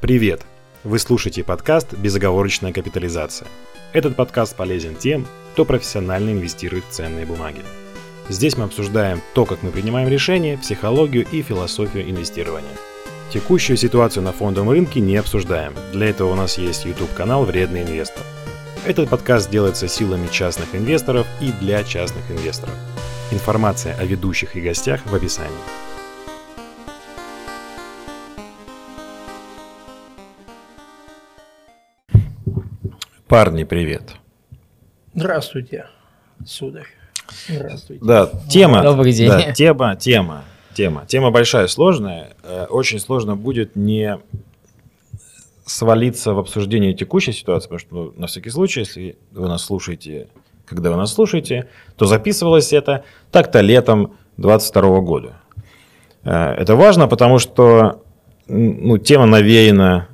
Привет! Вы слушаете подкаст «Безоговорочная капитализация». Этот подкаст полезен тем, кто профессионально инвестирует в ценные бумаги. Здесь мы обсуждаем то, как мы принимаем решения, психологию и философию инвестирования. Текущую ситуацию на фондовом рынке не обсуждаем. Для этого у нас есть YouTube-канал «Вредный инвестор». Этот подкаст делается силами частных инвесторов и для частных инвесторов. Информация о ведущих и гостях в описании. Парни, привет. Здравствуйте, сударь. Здравствуйте. Да, тема. Добрый день. Да, тема, тема, тема. Тема большая, сложная. Э, Очень сложно будет не свалиться в обсуждение текущей ситуации, потому что, ну, на всякий случай, если вы нас слушаете, когда вы нас слушаете, то записывалось это так-то летом 22 года. Э, Это важно, потому что ну, тема навеяна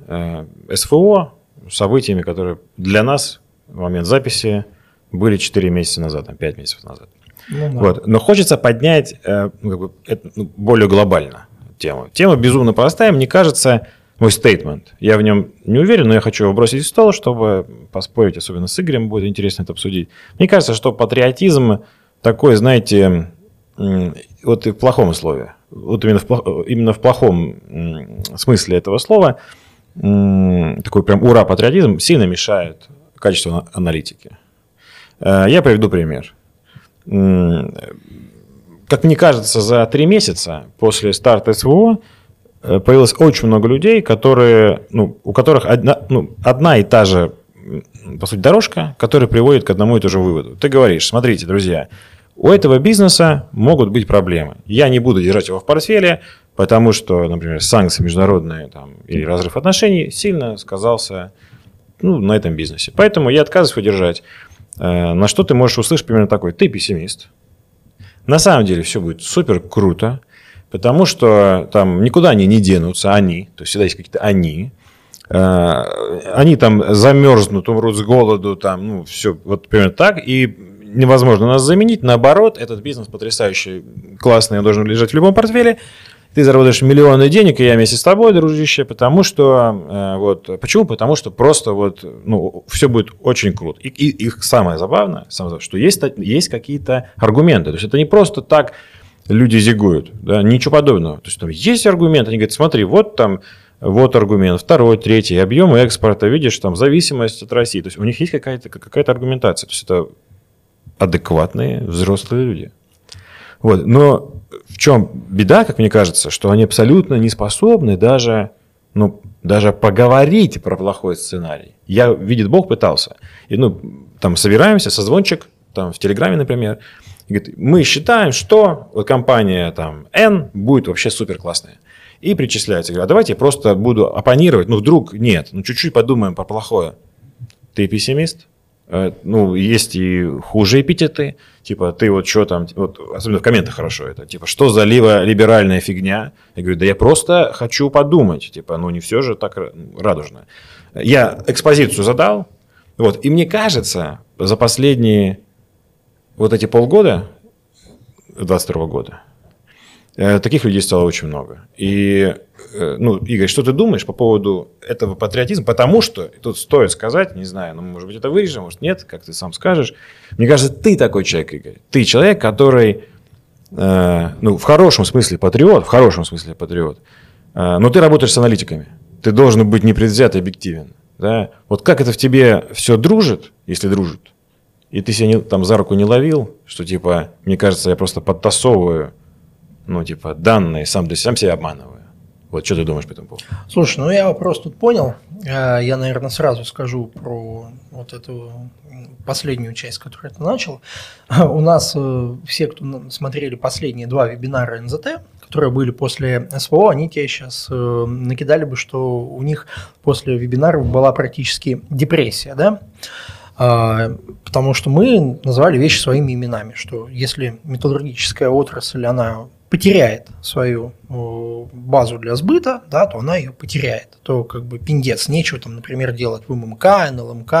э, СФО, событиями, которые для нас в момент записи были 4 месяца назад, там, 5 месяцев назад. Ну, да. Вот. Но хочется поднять э, ну, это, ну, более глобально тему. Тема безумно простая, мне кажется, мой стейтмент. Я в нем не уверен, но я хочу его бросить в стол, чтобы поспорить, особенно с Игорем, будет интересно это обсудить. Мне кажется, что патриотизм такой, знаете, вот и в плохом слове, вот именно в, плох- именно в плохом смысле этого слова, такой прям ура-патриотизм сильно мешает качеству ана- аналитики. Э, Я приведу пример. Как мне кажется, за три месяца после старта СВО э, появилось очень много людей, которые, ну, у которых одна, ну, одна и та же, по сути, дорожка, которая приводит к одному и тому же выводу. Ты говоришь, смотрите, друзья, у этого бизнеса могут быть проблемы. Я не буду держать его в портфеле, потому что, например, санкции международные там, или разрыв отношений сильно сказался ну, на этом бизнесе. Поэтому я отказываюсь его держать. Э, На что ты можешь услышать примерно такой, ты пессимист. На самом деле все будет супер круто, потому что там никуда они не денутся, они, то есть всегда есть какие-то они, Э, они там замерзнут, умрут с голоду, там, ну, все вот примерно так, и невозможно нас заменить, наоборот, этот бизнес потрясающий, классный, он должен лежать в любом портфеле, ты заработаешь миллионы денег, и я вместе с тобой, дружище, потому что, э, вот, почему? Потому что просто вот, ну, все будет очень круто. И, и, и самое забавное, самое забавное, что есть, есть какие-то аргументы, то есть это не просто так люди зигуют, да, ничего подобного. То есть там есть аргумент, они говорят, смотри, вот там, вот аргумент, второй, третий, объемы экспорта, видишь, там зависимость от России. То есть у них есть какая-то какая аргументация, то есть это адекватные взрослые люди. Вот. Но в чем беда, как мне кажется, что они абсолютно не способны даже, ну, даже поговорить про плохой сценарий. Я, видит Бог, пытался. И, ну, там собираемся, созвончик, там в Телеграме, например, и говорит, мы считаем, что вот компания там N будет вообще супер классная. И причисляется. Говорю, а давайте я просто буду оппонировать. Ну, вдруг нет. Ну, чуть-чуть подумаем про плохое. Ты пессимист? Э, Ну, есть и хуже эпитеты. Типа, ты вот что там, вот, особенно в комментах хорошо это. Типа, что за либеральная фигня? Я говорю, да я просто хочу подумать. Типа, ну, не все же так ра- радужно. Я экспозицию задал. Вот, и мне кажется, за последние вот эти полгода, 22 года, э, таких людей стало очень много. И, ну, Игорь, что ты думаешь по поводу этого патриотизма? Потому что, тут стоит сказать, не знаю, ну, может быть, это вырежем, может, нет, как ты сам скажешь. Мне кажется, ты такой человек, Игорь. Ты человек, который, э, ну, в хорошем смысле патриот, в хорошем смысле патриот, э, но ты работаешь с аналитиками. Ты должен быть непредвзят и объективен. Да? Вот как это в тебе все дружит, если дружит, и ты себя не- там за руку не ловил, что типа, мне кажется, я просто подтасовываю, ну, типа, данные, сам, сам себя обманываю. Вот что ты думаешь по этому поводу? Слушай, ну я вопрос тут понял. Э, Я, наверное, сразу скажу про вот эту последнюю часть, которую ты начал. У нас э, все, кто смотрели последние два вебинара НЗТ, которые были после СВО, они тебе сейчас накидали бы, что у них после вебинаров была практически депрессия, да? Потому что мы называли вещи своими именами, что если металлургическая отрасль, она потеряет свою э, базу для сбыта, да, то она ее потеряет. То как бы пиндец, нечего там, например, делать в ММК, НЛМК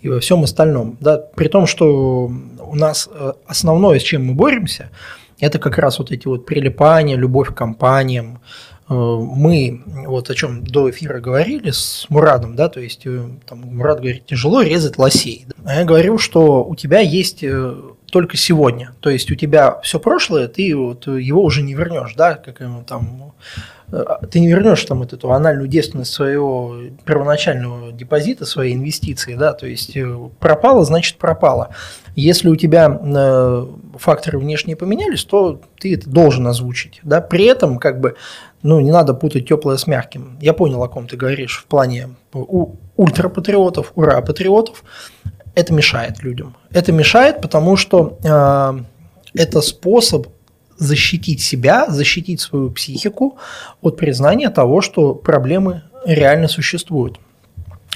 и во всем остальном. Да, при том, что у нас э, основное, с чем мы боремся, это как раз вот эти вот прилипания, любовь к компаниям, э, мы вот о чем до эфира говорили с Мурадом, да, то есть там Мурад говорит, тяжело резать лосей. А я говорю, что у тебя есть только сегодня, то есть у тебя все прошлое, ты вот его уже не вернешь, да, как там ты не вернешь там эту анальную девственность своего первоначального депозита, своей инвестиции, да, то есть пропало, значит пропало. Если у тебя факторы внешние поменялись, то ты это должен озвучить, да, при этом как бы ну, не надо путать теплое с мягким. Я понял, о ком ты говоришь в плане у ультрапатриотов, ура-патриотов. Это мешает людям. Это мешает, потому что э, это способ защитить себя, защитить свою психику от признания того, что проблемы реально существуют.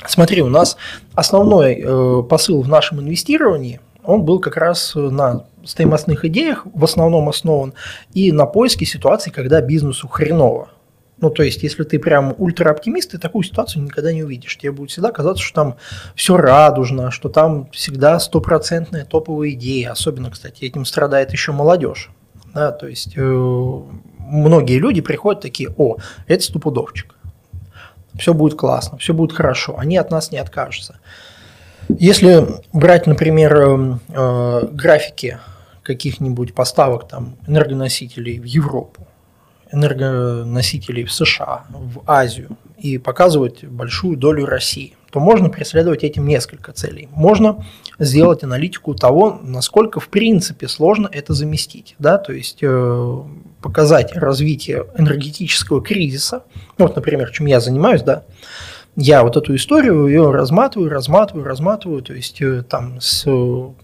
Смотри, у нас основной э, посыл в нашем инвестировании, он был как раз на стоимостных идеях в основном основан и на поиске ситуации, когда бизнесу хреново. Ну, то есть, если ты прям ультра-оптимист, ты такую ситуацию никогда не увидишь. Тебе будет всегда казаться, что там все радужно, что там всегда стопроцентная топовая идея. Особенно, кстати, этим страдает еще молодежь. Да, то есть, э, многие люди приходят такие, о, это стопудовчик. Все будет классно, все будет хорошо, они от нас не откажутся. Если брать, например, э, э графики каких-нибудь поставок там, энергоносителей в Европу, энергоносителей в США, в Азию и показывать большую долю России, то можно преследовать этим несколько целей. Можно сделать аналитику того, насколько в принципе сложно это заместить. Да? То есть э, показать развитие энергетического кризиса. Ну, вот, например, чем я занимаюсь, да, я вот эту историю ее разматываю, разматываю, разматываю, то есть э, там с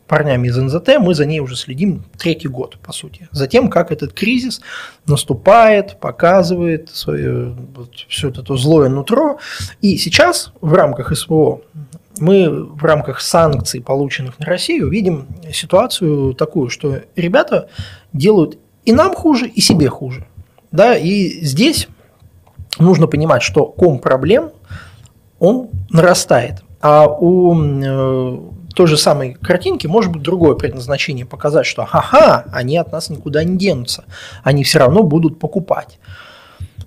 парнями из НЗТ мы за ней уже следим третий год, по сути. Затем, как этот кризис наступает, показывает свое, вот, все это злое нутро. И сейчас в рамках СВО мы в рамках санкций, полученных на Россию, видим ситуацию такую, что ребята делают и нам хуже, и себе хуже. Да, и здесь нужно понимать, что ком проблем – он нарастает. А у э, той же самой картинки может быть другое предназначение, показать, что ха-ха, они от нас никуда не денутся, они все равно будут покупать.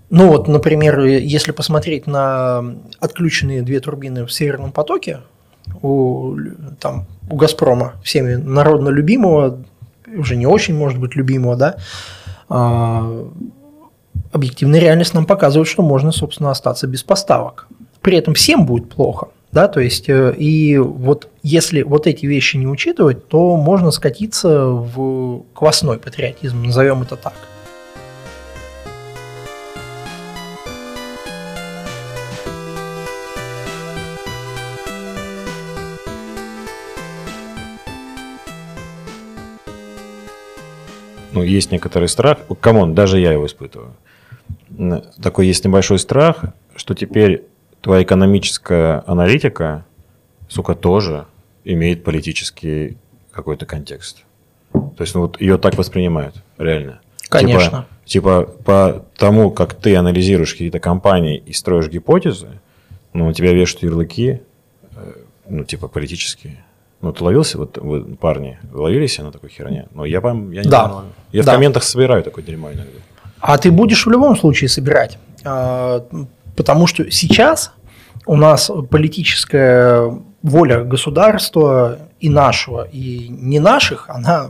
Ну вот, например, если посмотреть на отключенные две турбины в Северном потоке, у, там, у «Газпрома», всеми народно любимого, уже не очень, может быть, любимого, да, а, объективная реальность нам показывает, что можно, собственно, остаться без поставок при этом всем будет плохо. Да, то есть, э, и вот если вот эти вещи не учитывать, то можно скатиться в квасной патриотизм, назовем это так. ну, есть некоторый страх. Come on, даже я его испытываю. Такой есть небольшой страх, что теперь твоя экономическая аналитика, сука, тоже имеет политический какой-то контекст. То есть, ну, вот ее так воспринимают, реально. Конечно. Типа, типа, по тому, как ты анализируешь какие-то компании и строишь гипотезы, ну, у тебя вешают ярлыки, э, ну, типа, политические. Ну, ты ловился, вот вы, парни, ловились на такой херне? Ну, я вам, я не да. знаю. Я да. в комментах собираю такой дерьмо иногда. А ты будешь в любом случае собирать. А, Потому что сейчас у нас политическая воля государства и нашего, и не наших, она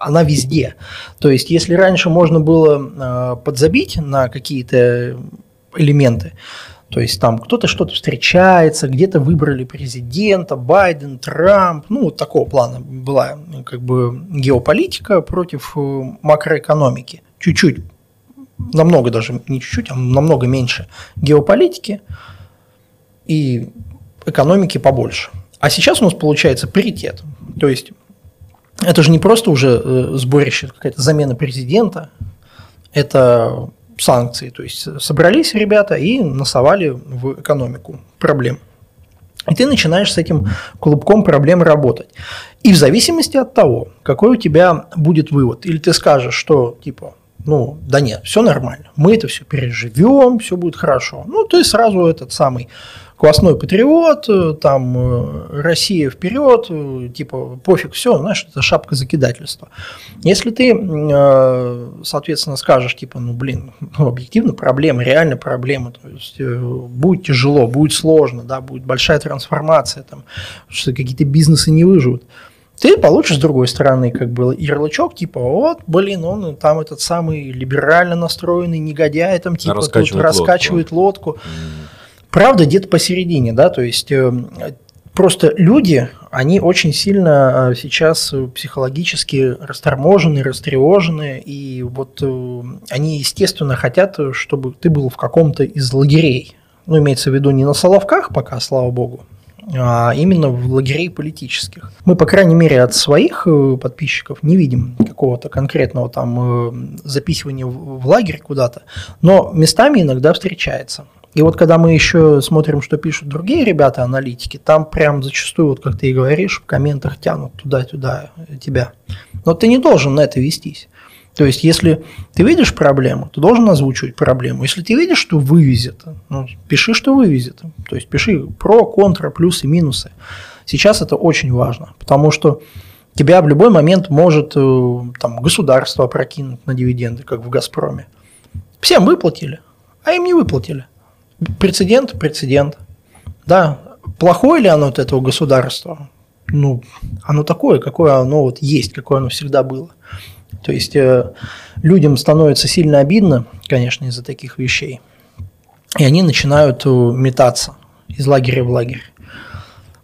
она везде. То есть, если раньше можно было а, подзабить на какие-то элементы, то есть там кто-то что-то встречается, где-то выбрали президента, Байден, Трамп, ну вот такого плана была как бы геополитика против э, макроэкономики. Чуть-чуть намного даже, не чуть-чуть, а намного меньше геополитики и экономики побольше. А сейчас у нас получается паритет. То есть это же не просто уже э, сборище, какая-то замена президента, это санкции. То есть собрались ребята и насовали в экономику проблем. И ты начинаешь с этим клубком проблем работать. И в зависимости от того, какой у тебя будет вывод, или ты скажешь, что типа ну, да нет, все нормально, мы это все переживем, все будет хорошо. Ну, ты сразу этот самый квасной патриот, э, там э, Россия вперед, э, типа пофиг, все, знаешь, это шапка закидательства. Если ты, соответственно, скажешь, типа, ну, блин, ну, объективно проблема, реально проблема, то есть будет тяжело, будет сложно, да, будет большая трансформация, там, что какие-то бизнесы не выживут, ты получишь с другой стороны как бы ярлычок, типа, вот, блин, он там этот самый либерально настроенный негодяй, там типа раскачивает тут раскачивает лодку. лодку. Правда, где-то посередине, да, то есть э, просто люди, они очень сильно э, сейчас психологически расторможены, растревожены, и вот э, они, естественно, хотят, чтобы ты был в каком-то из лагерей. Ну, имеется в виду не на Соловках пока, слава богу, а именно в лагерей политических. Мы, по крайней мере, от своих э, подписчиков не видим какого-то конкретного там э, записывания в лагерь куда-то, но местами иногда встречается. И вот когда мы еще смотрим, что пишут другие ребята, аналитики, там прям зачастую, вот как ты и говоришь, в комментах тянут туда-туда тебя. Но ты не должен на это вестись. То есть, если ты видишь проблему, ты должен озвучивать проблему. Если ты видишь, что вывезет, ну, пиши, что вывезет. То есть, пиши про, контра, плюсы, минусы. Сейчас это очень важно, потому что тебя в любой момент может э, там, государство опрокинуть на дивиденды, как в «Газпроме». Всем выплатили, а им не выплатили. Прецедент – прецедент. Да, плохое ли оно от этого государства? Ну, оно такое, какое оно вот есть, какое оно всегда было. То есть э, людям становится сильно обидно, конечно, из-за таких вещей, и они начинают э, метаться из лагеря в лагерь.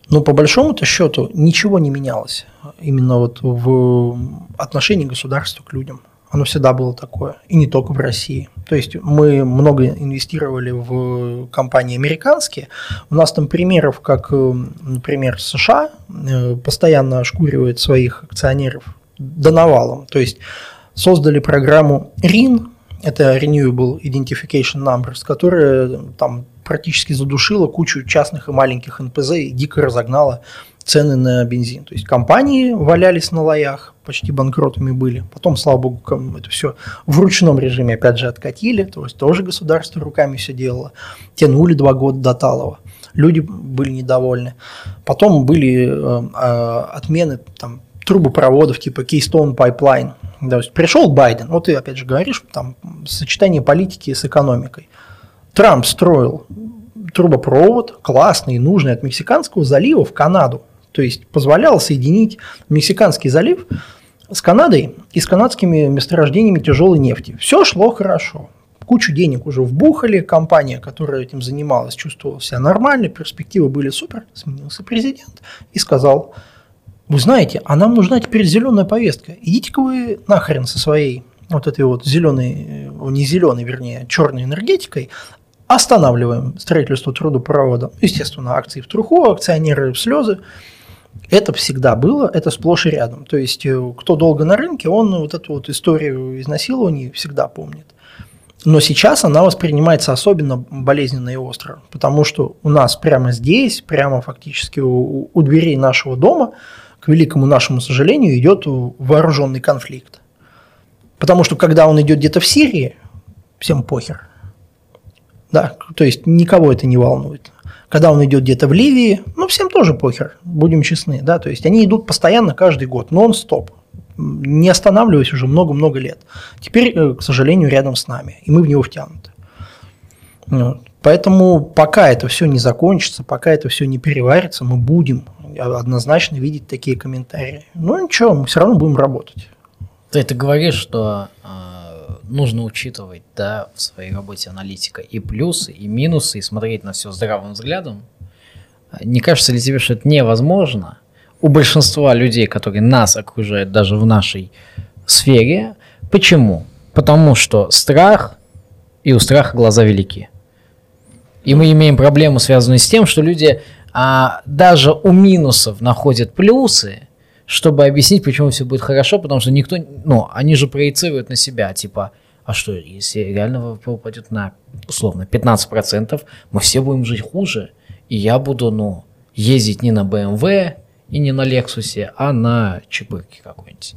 Но по большому-то счету ничего не менялось именно вот в отношении государства к людям. Оно всегда было такое, и не только в России. То есть мы много инвестировали в компании американские. У нас там примеров, как, э, например, США постоянно ошкуривает своих акционеров до навалом. То есть создали программу RIN, это Renewable Identification Numbers, которая там практически задушила кучу частных и маленьких НПЗ и дико разогнала цены на бензин. То есть компании валялись на лоях, почти банкротами были. Потом, слава богу, это все в ручном режиме опять же откатили, то есть тоже государство руками все делало. Тянули два года до Талова. Люди были недовольны. Потом были э, отмены там, трубопроводов типа Keystone Pipeline. То есть пришел Байден, вот ты опять же говоришь, там сочетание политики с экономикой. Трамп строил трубопровод классный, нужный от Мексиканского залива в Канаду. То есть позволял соединить Мексиканский залив с Канадой и с канадскими месторождениями тяжелой нефти. Все шло хорошо. Кучу денег уже вбухали, компания, которая этим занималась, чувствовала себя нормально, перспективы были супер. Сменился президент и сказал, вы знаете, а нам нужна теперь зеленая повестка. Идите-ка вы нахрен со своей вот этой вот зеленой, э, не зеленой, вернее, черной энергетикой, останавливаем строительство трудопровода. Естественно, акции в труху, акционеры в слезы. Это всегда было, это сплошь и рядом. То есть, э, кто долго на рынке, он вот эту вот историю изнасилований всегда помнит. Но сейчас она воспринимается особенно болезненно и остро, потому что у нас прямо здесь, прямо фактически у, у дверей нашего дома – к великому нашему сожалению, идет вооруженный конфликт. Потому что когда он идет где-то в Сирии, всем похер. Да, то есть никого это не волнует. Когда он идет где-то в Ливии, ну всем тоже похер, будем честны, да, то есть они идут постоянно каждый год, нон-стоп, не останавливаясь уже много-много лет. Теперь, э, к сожалению, рядом с нами, и мы в него втянуты. Вот. Поэтому пока это все не закончится, пока это все не переварится, мы будем однозначно видеть такие комментарии. Ну ничего, мы все равно будем работать. Ты, ты говоришь, что э, нужно учитывать да, в своей работе аналитика и плюсы, и минусы, и смотреть на все здравым взглядом. Не кажется ли тебе, что это невозможно? У большинства людей, которые нас окружают даже в нашей сфере. Почему? Потому что страх, и у страха глаза велики. И мы имеем проблему, связанную с тем, что люди а, даже у минусов находят плюсы, чтобы объяснить, почему все будет хорошо, потому что никто, ну, они же проецируют на себя, типа, а что, если реально ВВП упадет на, условно, 15%, мы все будем жить хуже, и я буду, ну, ездить не на BMW и не на Лексусе, а на Чебырке какой-нибудь.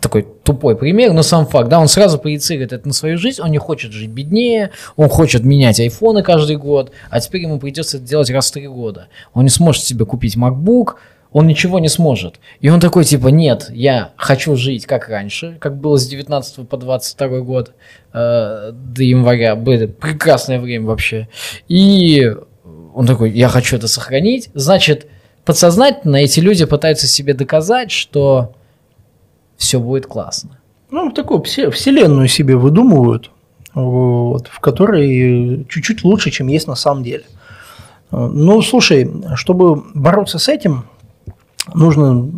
такой тупой пример, но сам факт, да, он сразу проецирует это на свою жизнь, он не хочет жить беднее, он хочет менять айфоны каждый год, а теперь ему придется это делать раз в три года. Он не сможет себе купить MacBook, он ничего не сможет. И он такой, типа, нет, я хочу жить как раньше, как было с 19 по 22 год э, до января. Было прекрасное время вообще. И он такой, я хочу это сохранить. Значит, подсознательно эти люди пытаются себе доказать, что все будет классно. Ну, такую вселенную себе выдумывают, вот, в которой чуть-чуть лучше, чем есть на самом деле. Ну, слушай, чтобы бороться с этим, нужно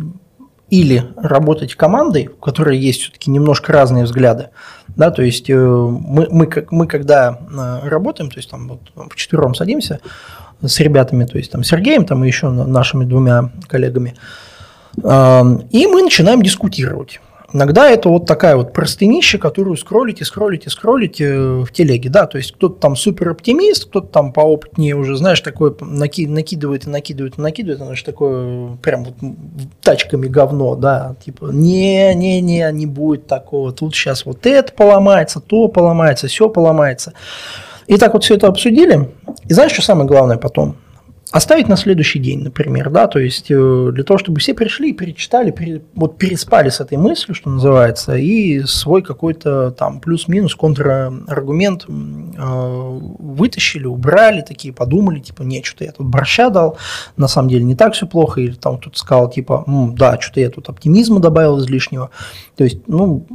или работать командой, в которой есть все-таки немножко разные взгляды, да, то есть э, мы, мы, мы когда э, работаем, то есть там вот четвером садимся с ребятами, то есть там Сергеем, там и еще нашими двумя коллегами, и мы начинаем дискутировать. Иногда это вот такая вот простынища, которую скроллите, скроллите, скроллите в телеге, да, то есть кто-то там супер оптимист, кто-то там поопытнее уже, знаешь, такой наки накидывает и накидывает и накидывает, оно же такое прям вот тачками говно, да, типа не-не-не, не будет такого, тут сейчас вот это поломается, то поломается, все поломается. И так вот все это обсудили, и знаешь, что самое главное потом? Оставить на следующий день, например, да, то есть э, для того, чтобы все пришли, перечитали, пере, вот переспали с этой мыслью, что называется, и свой какой-то там плюс-минус контраргумент э, вытащили, убрали, такие подумали, типа, не, что-то я тут борща дал, на самом деле не так все плохо, или там тут сказал, типа, да, что-то я тут оптимизма добавил излишнего, то есть, ну,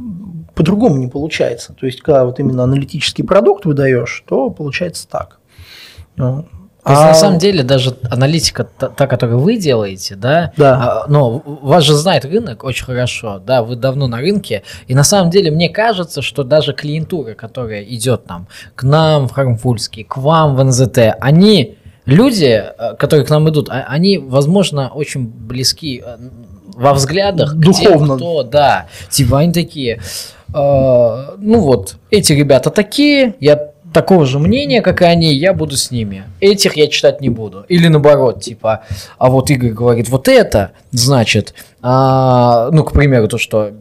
по-другому не получается, то есть, когда вот именно аналитический продукт выдаешь, то получается так. Ну, то есть, а... на самом деле, даже аналитика, та, та, которую вы делаете, да, да. А, но вас же знает рынок очень хорошо, да, вы давно на рынке, и на самом деле мне кажется, что даже клиентура, которая идет там к нам в Хармфульский, к вам в НЗТ, они, люди, э, которые к нам идут, а, они, возможно, очень близки э, во взглядах Духовно. к тем, кто, да, типа они такие, э, ну вот, эти ребята такие, я такого же мнения, как и они, я буду с ними. Этих я читать не буду. Или наоборот, типа, а вот Игорь говорит, вот это, значит, а, ну, к примеру, то, что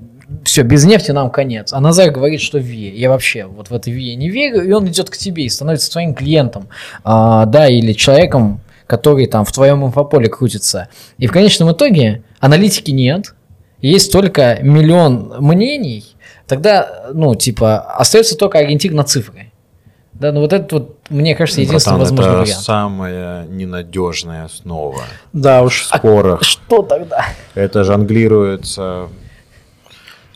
все, без нефти нам конец. А Назар говорит, что ВИА. Я вообще вот в это ВИА не верю, и он идет к тебе и становится твоим клиентом, а, да, или человеком, который там в твоем инфополе крутится. И в конечном итоге аналитики нет, есть только миллион мнений, тогда, ну, типа, остается только ориентир на цифры. Да, ну вот это вот, мне кажется, единственный Братан, возможный это вариант. самая ненадежная основа. Да уж. В спорах. А что тогда? Это жонглируется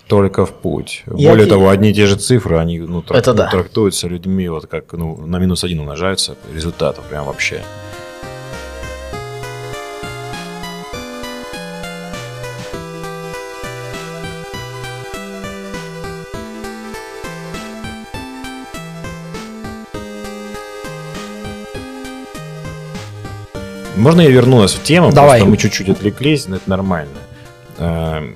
только в путь. Я Более тебе... того, одни и те же цифры, они ну, трак... это да. трактуются людьми вот как ну, на минус один умножаются результатов прям вообще. Можно я верну нас в тему? Давай. Просто мы чуть-чуть отвлеклись, но это нормально. Эм,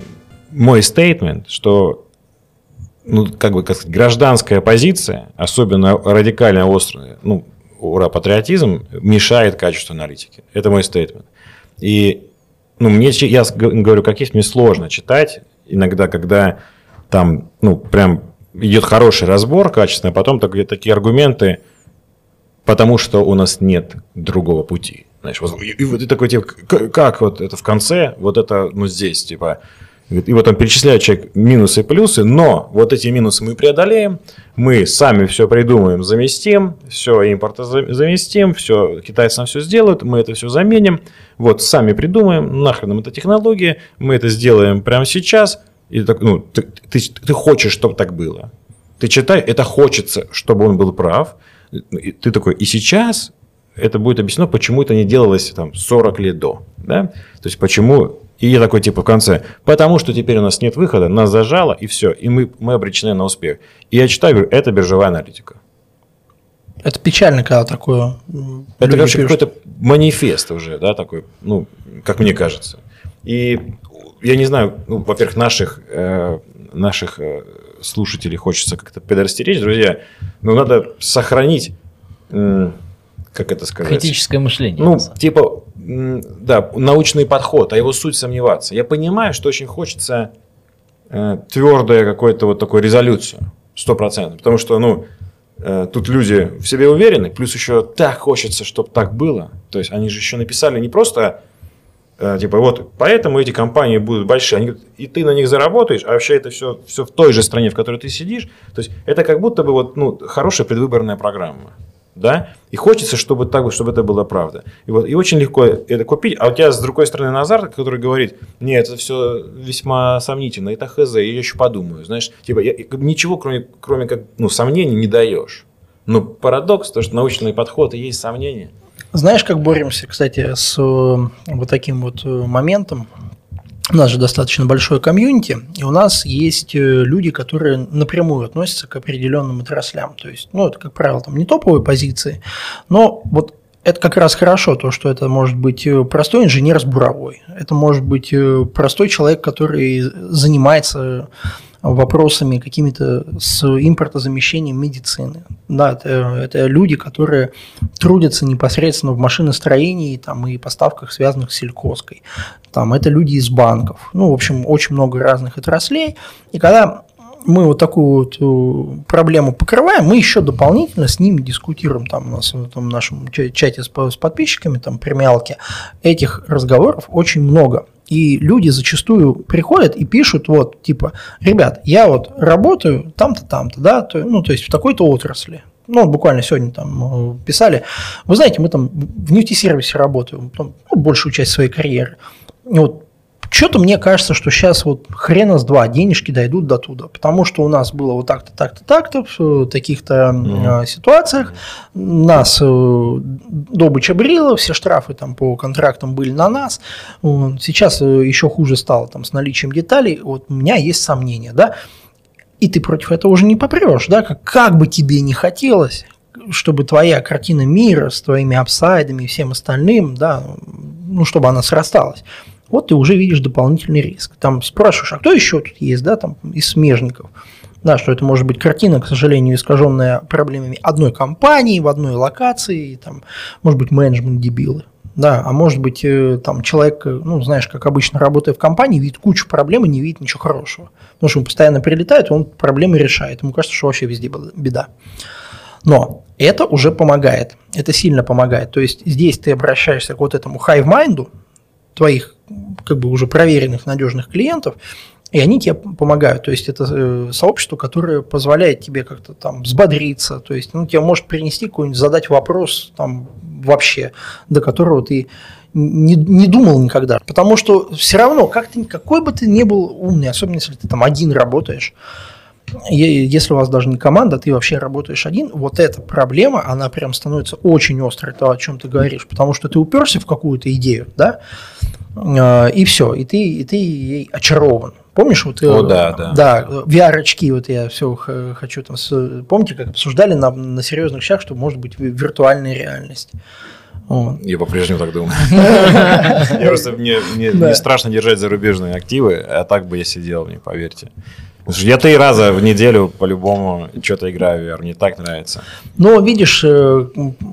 мой стейтмент, что ну, как бы, как сказать, гражданская позиция, особенно радикально острая, ну, ура, патриотизм, мешает качеству аналитики. Это мой стейтмент. И, ну, мне, я говорю, как есть, мне сложно читать иногда, когда там, ну, прям идет хороший разбор качественный, а потом такие, такие аргументы, потому что у нас нет другого пути. Знаешь, вот, и, и, ты такой, типа, как вот это в конце, вот это, ну, здесь, типа, и вот он перечисляет человек минусы и плюсы, но вот эти минусы мы преодолеем, мы сами все придумаем, заместим, все импорта заместим, все китайцы нам все сделают, мы это все заменим, вот сами придумаем, нахрен нам эта технология, мы это сделаем прямо сейчас, и так, ну, ты, ты, ты хочешь, чтобы так было. Ты читай, это хочется, чтобы он был прав. И ты такой, и сейчас это будет объяснено, почему это не делалось там 40 лет до. Да? То есть почему... И я такой типа в конце, потому что теперь у нас нет выхода, нас зажало, и все, и мы, мы обречены на успех. И я читаю, говорю, это биржевая аналитика. Это печально, когда такое... Это, короче, какой-то манифест уже, да, такой, ну, как мне кажется. И я не знаю, ну, во-первых, наших, э, наших э, слушателей хочется как-то предостеречь, друзья, но надо сохранить... Э, как это сказать? Критическое мышление. Ну, типа, да, научный подход, а его суть сомневаться. Я понимаю, что очень хочется э, твердое какое-то вот такое резолюцию, стопроцентно. Потому что, ну, э, тут люди в себе уверены, плюс еще так хочется, чтобы так было. То есть они же еще написали не просто э, типа вот поэтому эти компании будут большие, они и ты на них заработаешь, а вообще это все, все в той же стране, в которой ты сидишь. То есть это как будто бы вот, ну, хорошая предвыборная программа да, и хочется, чтобы так, чтобы это была правда. И, вот, и очень легко это купить, а у тебя с другой стороны Назар, который говорит, нет, это все весьма сомнительно, это хз, я еще подумаю, знаешь, типа я, ничего кроме, кроме как, ну, сомнений не даешь. Но парадокс, то, что научный подход и есть сомнения. Знаешь, как боремся, кстати, с э, вот таким вот э, моментом, у нас же достаточно большое комьюнити, и у нас есть э, люди, которые напрямую относятся к определенным отраслям. То есть, ну, это, как правило, там не топовые позиции, но вот это как раз хорошо, то, что это может быть э, простой инженер с буровой, это может быть э, простой человек, который занимается вопросами какими-то с импортозамещением медицины. Да, это, это люди, которые трудятся непосредственно в машиностроении там, и поставках, связанных с сельхозкой. Там, это люди из банков. Ну, в общем, очень много разных отраслей. И когда мы вот такую вот э, проблему покрываем, мы еще дополнительно с ними дискутируем там у нас в этом нашем чате с подписчиками, там премиалки. Этих разговоров очень много. И люди зачастую приходят и пишут, вот, типа, ребят, я вот работаю там-то, там-то, да, то, ну, то есть в такой-то отрасли. Ну, буквально сегодня там э, писали, вы знаете, мы там в нефтесервисе работаем, ну, большую часть своей карьеры. И вот что-то мне кажется, что сейчас вот хрена с два денежки дойдут до туда, потому что у нас было вот так-то, так-то, так-то в таких-то mm ситуациях. Нас э, добыча брила, все штрафы там по контрактам были на нас. Сейчас э, еще хуже стало там с наличием деталей. Вот у меня есть сомнения, да, и ты против этого уже не попрешь, да, как, как бы тебе не хотелось, чтобы твоя картина мира с твоими апсайдами и всем остальным, да, ну, чтобы она срасталась вот ты уже видишь дополнительный риск. Там спрашиваешь, а кто еще тут есть, да, там из смежников. Да, что это может быть картина, к сожалению, искаженная проблемами одной компании в одной локации, там, может быть, менеджмент дебилы. Да, а может быть, э, там человек, э, ну, знаешь, как обычно, работая в компании, видит кучу проблем и не видит ничего хорошего. Потому что он постоянно прилетает, он проблемы решает. Ему кажется, что вообще везде беда. Но это уже помогает, это сильно помогает. То есть здесь ты обращаешься к вот этому hive-mind, твоих как бы уже проверенных, надежных клиентов, и они тебе помогают. То есть это э, сообщество, которое позволяет тебе как-то там взбодриться, то есть ну, тебе может принести какой-нибудь, задать вопрос там вообще, до которого ты не, не думал никогда. Потому что все равно, как ты, какой бы ты ни был умный, особенно если ты там один работаешь, если у вас даже не команда, ты вообще работаешь один, вот эта проблема, она прям становится очень острой, то, о чем ты говоришь, потому что ты уперся в какую-то идею, да, а, и все, и ты, и ты ей очарован. Помнишь, вот О, да, да. да, VR-очки, вот я все хочу там, помните, как обсуждали на, на серьезных щах, что может быть виртуальная реальность. Вот. Я по-прежнему так думаю. Я просто мне не страшно держать зарубежные активы, а так бы я сидел, мне поверьте. Я три раза в неделю по-любому что-то играю в VR, мне так нравится. Но видишь, э,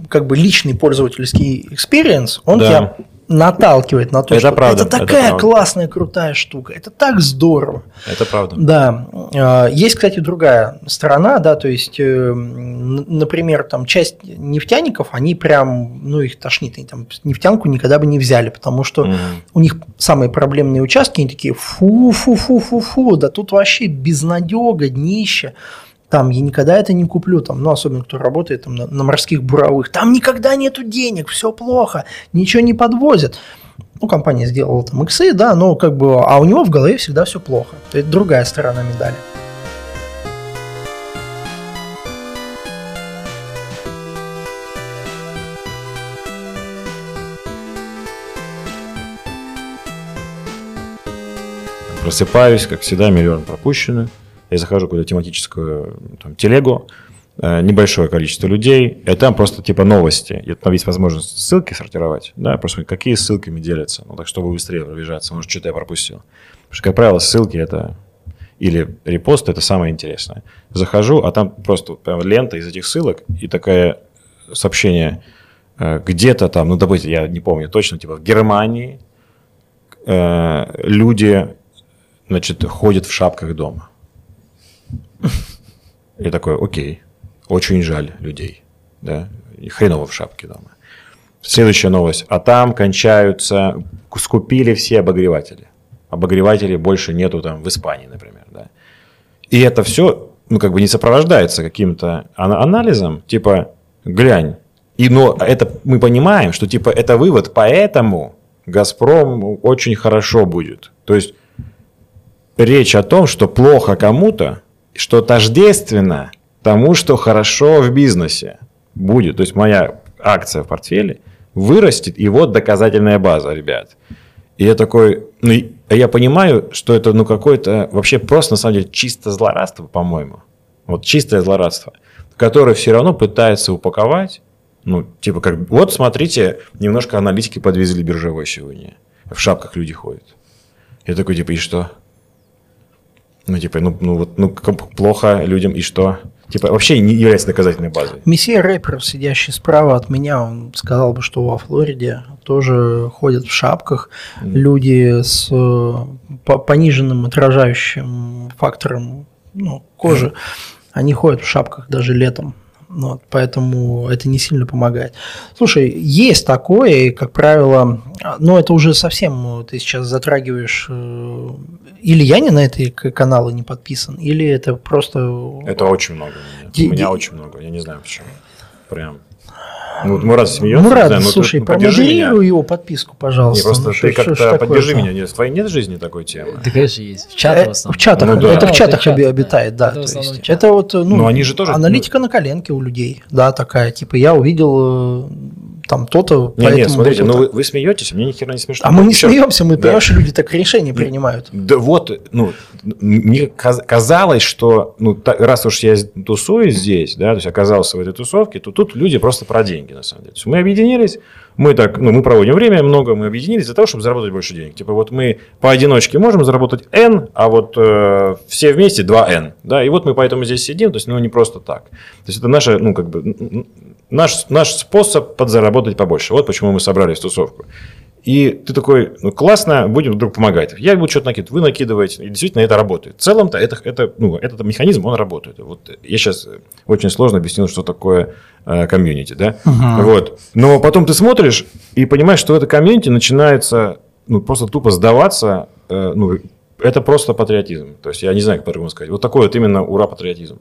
как бы личный пользовательский experience, он да. тебя наталкивает на то, это что правда, это такая это классная, крутая штука, это так здорово. Это правда. Да. А, есть, кстати, другая сторона, да, то есть, э, например, там часть нефтяников, они прям, ну, их тошнит, они там нефтянку никогда бы не взяли, потому что угу. у них самые проблемные участки, они такие, фу-фу-фу-фу-фу, да тут вообще безнадега, днище там я никогда это не куплю, там, ну, особенно кто работает там, на, на морских буровых, там никогда нету денег, все плохо, ничего не подвозят. Ну, компания сделала там иксы, да, но как бы, а у него в голове всегда все плохо. Это другая сторона медали. Просыпаюсь, как всегда, миллион пропущенных я захожу в какую-то тематическую там, телегу, э, небольшое количество людей, и там просто типа новости. И там есть возможность ссылки сортировать, да, просто какие ссылками делятся, ну так чтобы быстрее пробежаться, может что-то я пропустил. Потому что, как правило, ссылки это или репост это самое интересное. Захожу, а там просто прям лента из этих ссылок и такое сообщение э, где-то там, ну допустим, я не помню точно, типа в Германии э, люди значит, ходит в шапках дома. И такой, окей, очень жаль людей, да, и хреново в шапке дома. Следующая новость. А там кончаются, скупили все обогреватели. Обогревателей больше нету там в Испании, например, да. И это все, ну, как бы не сопровождается каким-то анализом, типа, глянь. И, но это мы понимаем, что, типа, это вывод, поэтому Газпром очень хорошо будет. То есть, речь о том, что плохо кому-то, что тождественно тому, что хорошо в бизнесе будет. То есть моя акция в портфеле вырастет, и вот доказательная база, ребят. И я такой, ну, я понимаю, что это, ну, какое-то вообще просто, на самом деле, чисто злорадство, по-моему. Вот чистое злорадство, которое все равно пытается упаковать, ну, типа, как, вот, смотрите, немножко аналитики подвезли биржевой сегодня. В шапках люди ходят. Я такой, типа, и что? Ну, типа, ну, ну вот, ну, плохо людям, и что? Типа, вообще не является доказательной базой. Мессия рэпер, сидящий справа от меня, он сказал бы, что во Флориде тоже ходят в шапках mm. люди с э, пониженным отражающим фактором ну, кожи. Mm. Они ходят в шапках даже летом. Вот, поэтому это не сильно помогает. Слушай, есть такое, и, как правило, но это уже совсем ты сейчас затрагиваешь. Э, или я не на эти каналы не подписан, или это просто. Это очень много. У меня очень много. Я не знаю почему. Прям. Ну, вот Мурат смеется. Мурат, знаю, слушай, промодерируй его подписку, пожалуйста. Не, просто ну, ты как-то поддержи меня. Нет, в твоей нет жизни такой темы? Да, конечно, есть. В чатах в основном. В чатах. Ну, да. Это в чатах это обитает, да. Это, есть, это вот, ну, Но они же тоже... аналитика на коленке у людей, да, такая. Типа я увидел э, там то-то. Нет, нет, смотрите, ну вы, вы смеетесь, мне ни хера не смешно. А мы не Еще... смеемся, мы да. понимаем, что люди так решения принимают. Да вот, ну, мне казалось, что ну, раз уж я тусуюсь здесь, да, то есть оказался в этой тусовке, то тут люди просто про деньги, на самом деле. Мы объединились, мы так, ну, мы проводим время много, мы объединились для того, чтобы заработать больше денег. Типа вот мы поодиночке можем заработать N, а вот э, все вместе 2N, да, и вот мы поэтому здесь сидим, то есть, ну, не просто так. То есть это наша, ну, как бы, наш, наш способ подзаработать побольше. Вот почему мы собрались в тусовку. И ты такой, ну классно, будем друг помогать. Я буду что-то накидывать, вы накидываете. И действительно это работает. В целом-то это, это, ну, этот механизм, он работает. Вот я сейчас очень сложно объяснил, что такое э, комьюнити, да? Uh-huh. Вот. Но потом ты смотришь и понимаешь, что это комьюнити начинается ну, просто тупо сдаваться. Э, ну, это просто патриотизм. То есть я не знаю, как по-другому сказать. Вот такой вот именно ура-патриотизм.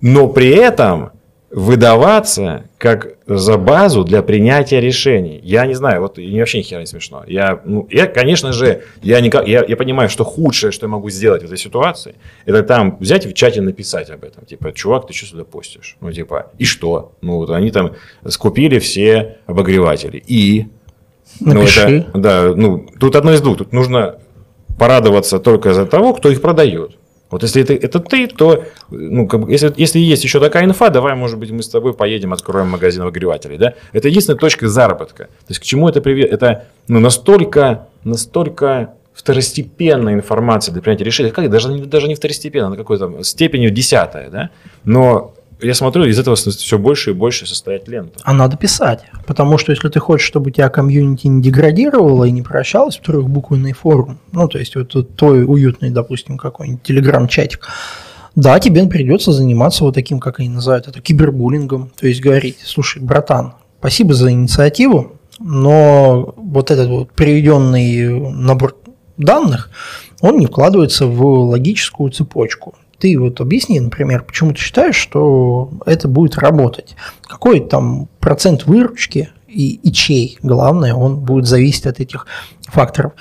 Но при этом выдаваться как за базу для принятия решений. Я не знаю, вот мне вообще ни хера не смешно. Я, ну, я конечно же, я, никак, я, я понимаю, что худшее, что я могу сделать в этой ситуации, это там взять в чате написать об этом. Типа, чувак, ты что сюда постишь? Ну, типа, и что? Ну, вот они там скупили все обогреватели. И... Напиши. Ну, это, да, ну, тут одно из двух. Тут нужно порадоваться только за того, кто их продает. Вот если это, это ты, то, ну, как бы, если, если есть еще такая инфа, давай, может быть, мы с тобой поедем, откроем магазин обогревателей, да? Это единственная точка заработка. То есть, к чему это приведет? Это ну, настолько, настолько второстепенная информация для принятия решения, как даже, даже не второстепенная, на какой-то степени десятая, да? Но я смотрю, из этого все больше и больше состоять лента. А надо писать. Потому что если ты хочешь, чтобы у тебя комьюнити не деградировало и не прощалось в трехбуквенный форум, ну, то есть вот твой уютный, допустим, какой-нибудь телеграм-чатик, да, тебе придется заниматься вот таким, как они называют это, кибербуллингом. То есть говорить, слушай, братан, спасибо за инициативу, но вот этот вот приведенный набор данных, он не вкладывается в логическую цепочку ты вот объясни, например, почему ты считаешь, что это будет работать? Какой там процент выручки и, и чей, главное, он будет зависеть от этих факторов.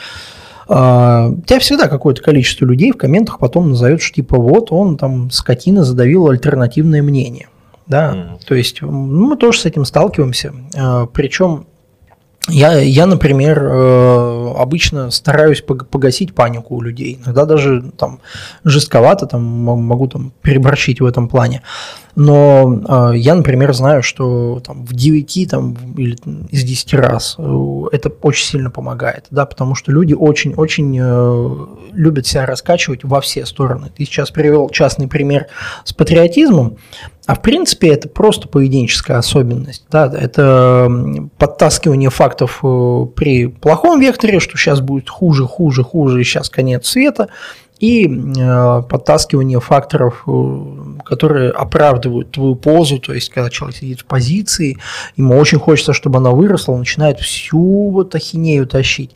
Uh, у тебя всегда какое-то количество людей в комментах потом назовет, что типа вот он там скотина задавил альтернативное мнение. Да, mm. то есть ну, мы тоже с этим сталкиваемся. Uh, причем я, я, например, э, обычно стараюсь погасить панику у людей. Иногда даже там жестковато там, могу там, переборщить в этом плане. Но э, я, например, знаю, что там, в 9 там, или из 10 раз э, это очень сильно помогает, да, потому что люди очень-очень э, любят себя раскачивать во все стороны. Ты сейчас привел частный пример с патриотизмом, а в принципе это просто поведенческая особенность. Да, это подтаскивание фактов э, при плохом векторе, что сейчас будет хуже, хуже, хуже, и сейчас конец света. И э, подтаскивание факторов, э, которые оправдывают твою позу, то есть когда человек сидит в позиции, ему очень хочется, чтобы она выросла, он начинает всю вот ахинею тащить.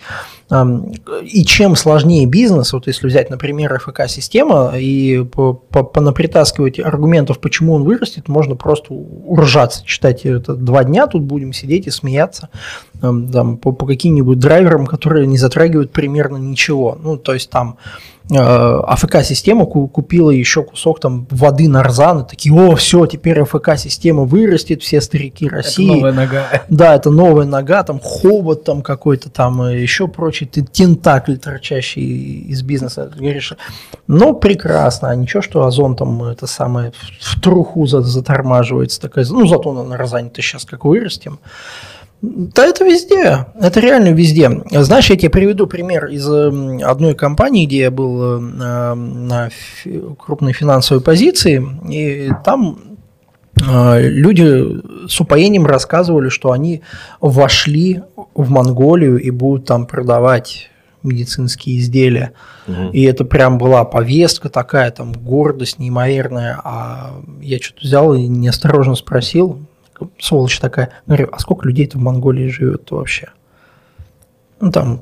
И чем сложнее бизнес, вот если взять, например, ФК-система и понапритаскивать аргументов, почему он вырастет, можно просто уржаться, читать это два дня, тут будем сидеть и смеяться там, по, по каким-нибудь драйверам, которые не затрагивают примерно ничего. Ну, то есть там Э, АФК-система купила еще кусок там воды нарзан, и такие, о, все, теперь АФК-система вырастет, все старики России. Это новая нога. Да, это новая нога, там хобот там какой-то там, еще прочий тентакль, торчащий из бизнеса. Говоришь, ну, прекрасно, а ничего, что Озон там это самое в труху затормаживается, такая, ну, зато на нарзане-то сейчас как вырастем. Да, это везде. Это реально везде. Знаешь, я тебе приведу пример из одной компании, где я был э, на крупной финансовой позиции, и там э, люди с упоением рассказывали, что они вошли в Монголию и будут там продавать медицинские изделия. Угу. И это прям была повестка такая, там гордость неимоверная. А я что-то взял и неосторожно спросил, сволочь такая. Говорю, а сколько людей-то в Монголии живет вообще? Ну, там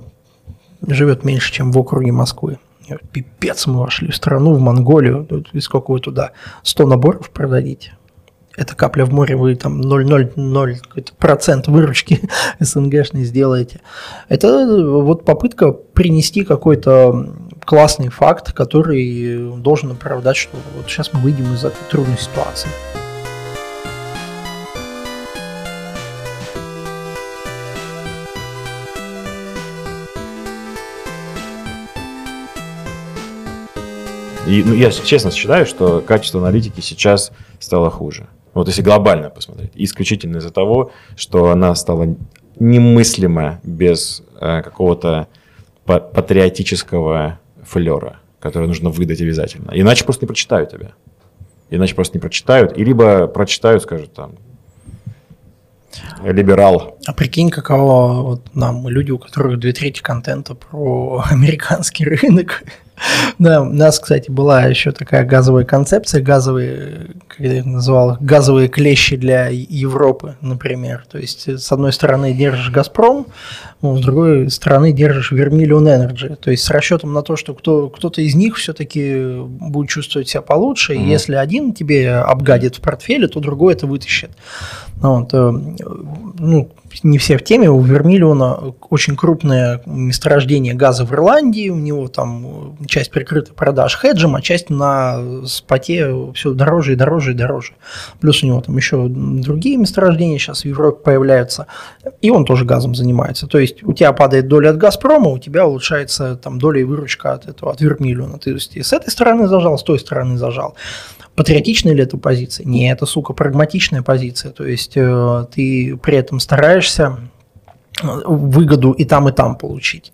живет меньше, чем в округе Москвы. Говорю, пипец, мы вошли в страну, в Монголию. И сколько вы туда? 100 наборов продадите? Это капля в море, вы там 0,00% выручки СНГшной сделаете. Это вот попытка принести какой-то классный факт, который должен оправдать, что вот сейчас мы выйдем из этой трудной ситуации. И ну, я честно считаю, что качество аналитики сейчас стало хуже. Вот если глобально посмотреть. Исключительно из-за того, что она стала немыслима без э, какого-то патриотического флера, который нужно выдать обязательно. Иначе просто не прочитают тебя. Иначе просто не прочитают. И либо прочитают, скажут там, либерал. А прикинь, каково вот нам, люди, у которых две трети контента про американский рынок, да, у нас, кстати, была еще такая газовая концепция, газовые, как я их называл, газовые клещи для Европы, например. То есть, с одной стороны, держишь «Газпром», ну, с другой стороны, держишь «Vermilion Energy». То есть, с расчетом на то, что кто, кто-то из них все-таки будет чувствовать себя получше, mm-hmm. и если один тебе обгадит в портфеле, то другой это вытащит. Вот, э, ну, не все в теме, у Вермиллиона очень крупное месторождение газа в Ирландии, у него там часть прикрыта продаж хеджем, а часть на споте все дороже и дороже и дороже. Плюс у него там еще другие месторождения сейчас в Европе появляются, и он тоже газом занимается. То есть у тебя падает доля от Газпрома, у тебя улучшается там доля и выручка от этого, от Вермиллиона. Есть и с этой стороны зажал, с той стороны зажал. Патриотичная ли это позиция? Не, это, сука, прагматичная позиция. То есть э, ты при этом стараешься э, выгоду и там, и там получить.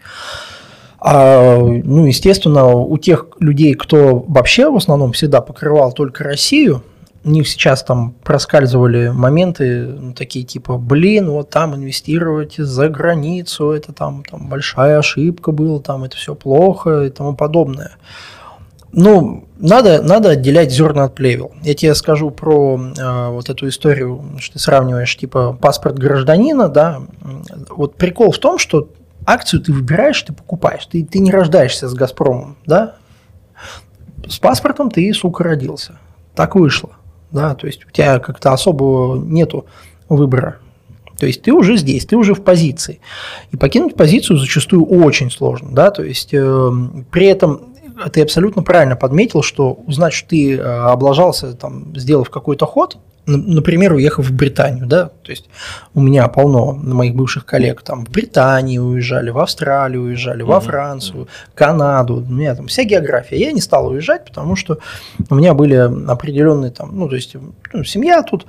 А, ну, естественно, у тех людей, кто вообще в основном всегда покрывал только Россию, у них сейчас там проскальзывали моменты ну, такие типа, блин, вот там инвестировать за границу, это там, там большая ошибка была, там это все плохо и тому подобное. Ну, надо, надо отделять зерна от плевел. Я тебе скажу про э, вот эту историю, что ты сравниваешь типа паспорт гражданина, да. Вот прикол в том, что акцию ты выбираешь, ты покупаешь, ты, ты не рождаешься с Газпромом, да. С паспортом ты, сука, родился. Так вышло, да. То есть у тебя как-то особого нету выбора. То есть ты уже здесь, ты уже в позиции. И покинуть позицию зачастую очень сложно, да, то есть э, при этом ты абсолютно правильно подметил, что что ты э, облажался, там, сделав какой-то ход, например, уехав в Британию, да, то есть у меня полно моих бывших коллег там в Британии уезжали, в Австралию уезжали, во Францию, Канаду, у меня там вся география. Я не стал уезжать, потому что у меня были определенные там, ну, то есть ну, семья тут,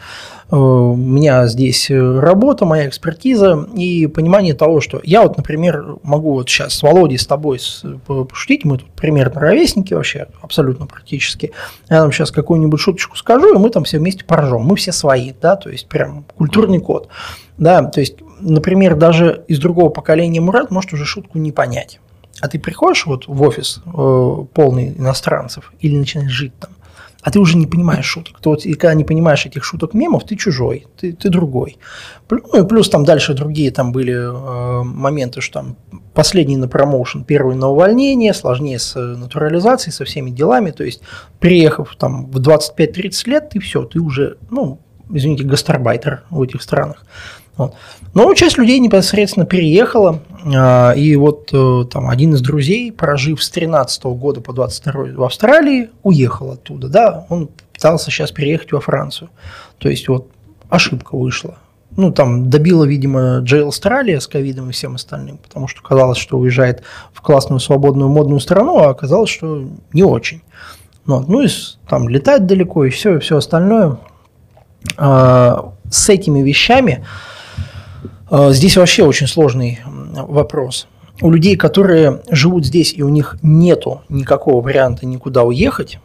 у меня здесь работа, моя экспертиза и понимание того, что я вот, например, могу вот сейчас с Володей, с тобой пошутить, мы тут примерно ровесники вообще, абсолютно практически. Я там сейчас какую-нибудь шуточку скажу, и мы там все вместе поржем мы все свои, да, то есть прям культурный код. Да, то есть, например, даже из другого поколения Мурат может уже шутку не понять. А ты приходишь вот в офис э, полный иностранцев или начинаешь жить там, а ты уже не понимаешь шуток. Вот, и когда не понимаешь этих шуток мемов, ты чужой, ты, ты другой. Ну и плюс там дальше другие там были э, моменты, что там последний на промоушен, первый на увольнение, сложнее с натурализацией, со всеми делами. То есть, приехав там в 25-30 лет, ты все, ты уже, ну, извините, гастарбайтер в этих странах. Вот. Но часть людей непосредственно переехала, а, и вот э, там один из друзей, прожив с 13 года по 22 в Австралии, уехал оттуда, да, он пытался сейчас переехать во Францию. То есть вот ошибка вышла. Ну, там добила, видимо, Джей Австралия с ковидом и всем остальным, потому что казалось, что уезжает в классную, свободную, модную страну, а оказалось, что не очень. Вот. Ну, и там летать далеко и все, и все остальное. А, с этими вещами здесь вообще очень сложный вопрос. У людей, которые живут здесь, и у них нету никакого варианта никуда уехать,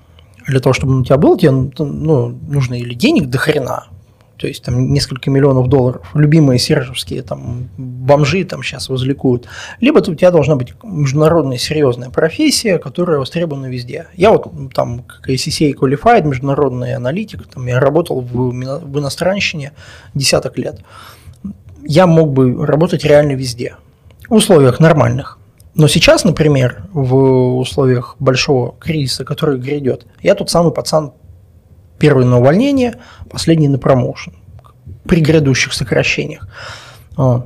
для того, чтобы у тебя был, тебе ну, нужно или денег до хрена, то есть там несколько миллионов долларов, любимые сержевские там бомжи там сейчас возликуют, либо у тебя должна быть международная серьезная профессия, которая востребована везде. Я вот там как ACCA Qualified, международный аналитик, там я работал в, в иностранщине десяток лет я мог бы работать реально везде, в условиях нормальных. Но сейчас, например, в условиях большого кризиса, который грядет, я тот самый пацан, первый на увольнение, последний на промоушен при грядущих сокращениях. А.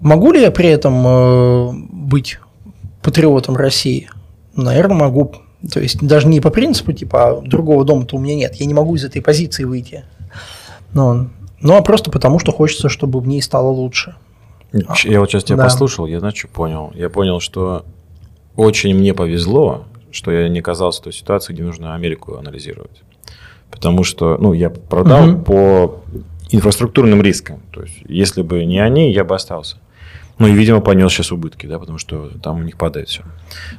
Могу ли я при этом э, быть патриотом России? Наверное, могу. То есть даже не по принципу, типа, «А другого дома-то у меня нет, я не могу из этой позиции выйти. Но ну, а просто потому, что хочется, чтобы в ней стало лучше. Я вот сейчас тебя да. послушал, я, знаешь, что понял? Я понял, что очень мне повезло, что я не оказался в той ситуации, где нужно Америку анализировать. Потому что, ну, я продал угу. по инфраструктурным рискам. То есть, если бы не они, я бы остался. Ну и, видимо, понес сейчас убытки, да, потому что там у них падает все.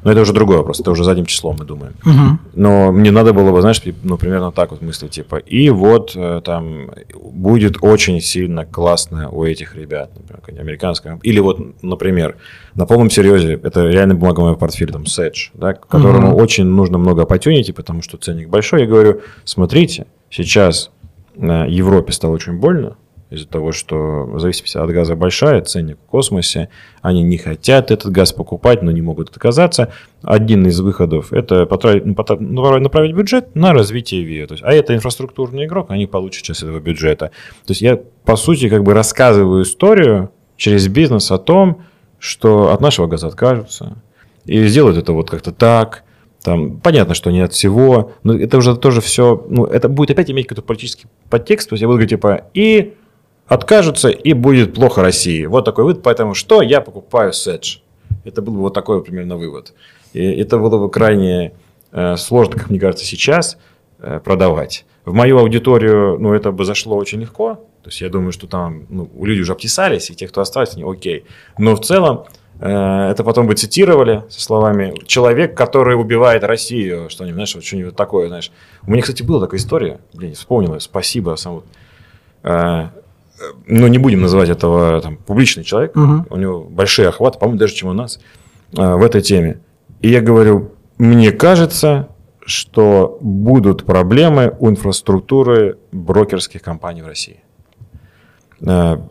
Но это уже другой вопрос, это уже задним числом мы думаем. Угу. Но мне надо было бы, знаешь, ну, примерно так вот мыслить, типа, и вот э, там будет очень сильно классно у этих ребят, например, американская, или вот, например, на полном серьезе, это реально бумага моего портфеля, там, Sedge, да, которому угу. очень нужно много оппортюнити, потому что ценник большой, я говорю, смотрите, сейчас на Европе стало очень больно, из-за того, что зависимость от газа большая, ценник в космосе, они не хотят этот газ покупать, но не могут отказаться. Один из выходов – это потратить, ну, направить бюджет на развитие ВИА. То есть, а это инфраструктурный игрок, они получат часть этого бюджета. То есть я, по сути, как бы рассказываю историю через бизнес о том, что от нашего газа откажутся, и сделают это вот как-то так – там, понятно, что не от всего, но это уже тоже все, ну, это будет опять иметь какой-то политический подтекст, то есть я буду говорить, типа, и откажутся, и будет плохо России. Вот такой вывод. Поэтому что я покупаю Sedge? Это был бы вот такой примерно вывод. И это было бы крайне э, сложно, как мне кажется, сейчас э, продавать. В мою аудиторию, ну, это бы зашло очень легко. То есть я думаю, что там ну, люди уже обтесались, и те, кто остались, они окей. Но в целом э, это потом бы цитировали со словами «человек, который убивает Россию», что-нибудь, знаешь, вот что-нибудь такое, знаешь. У меня, кстати, была такая история, блин, вспомнила, спасибо, сам вот. Э, ну, не будем называть этого там, публичный человек, угу. у него большие охваты, по-моему, даже чем у нас, а, в этой теме. И я говорю, мне кажется, что будут проблемы у инфраструктуры брокерских компаний в России. А,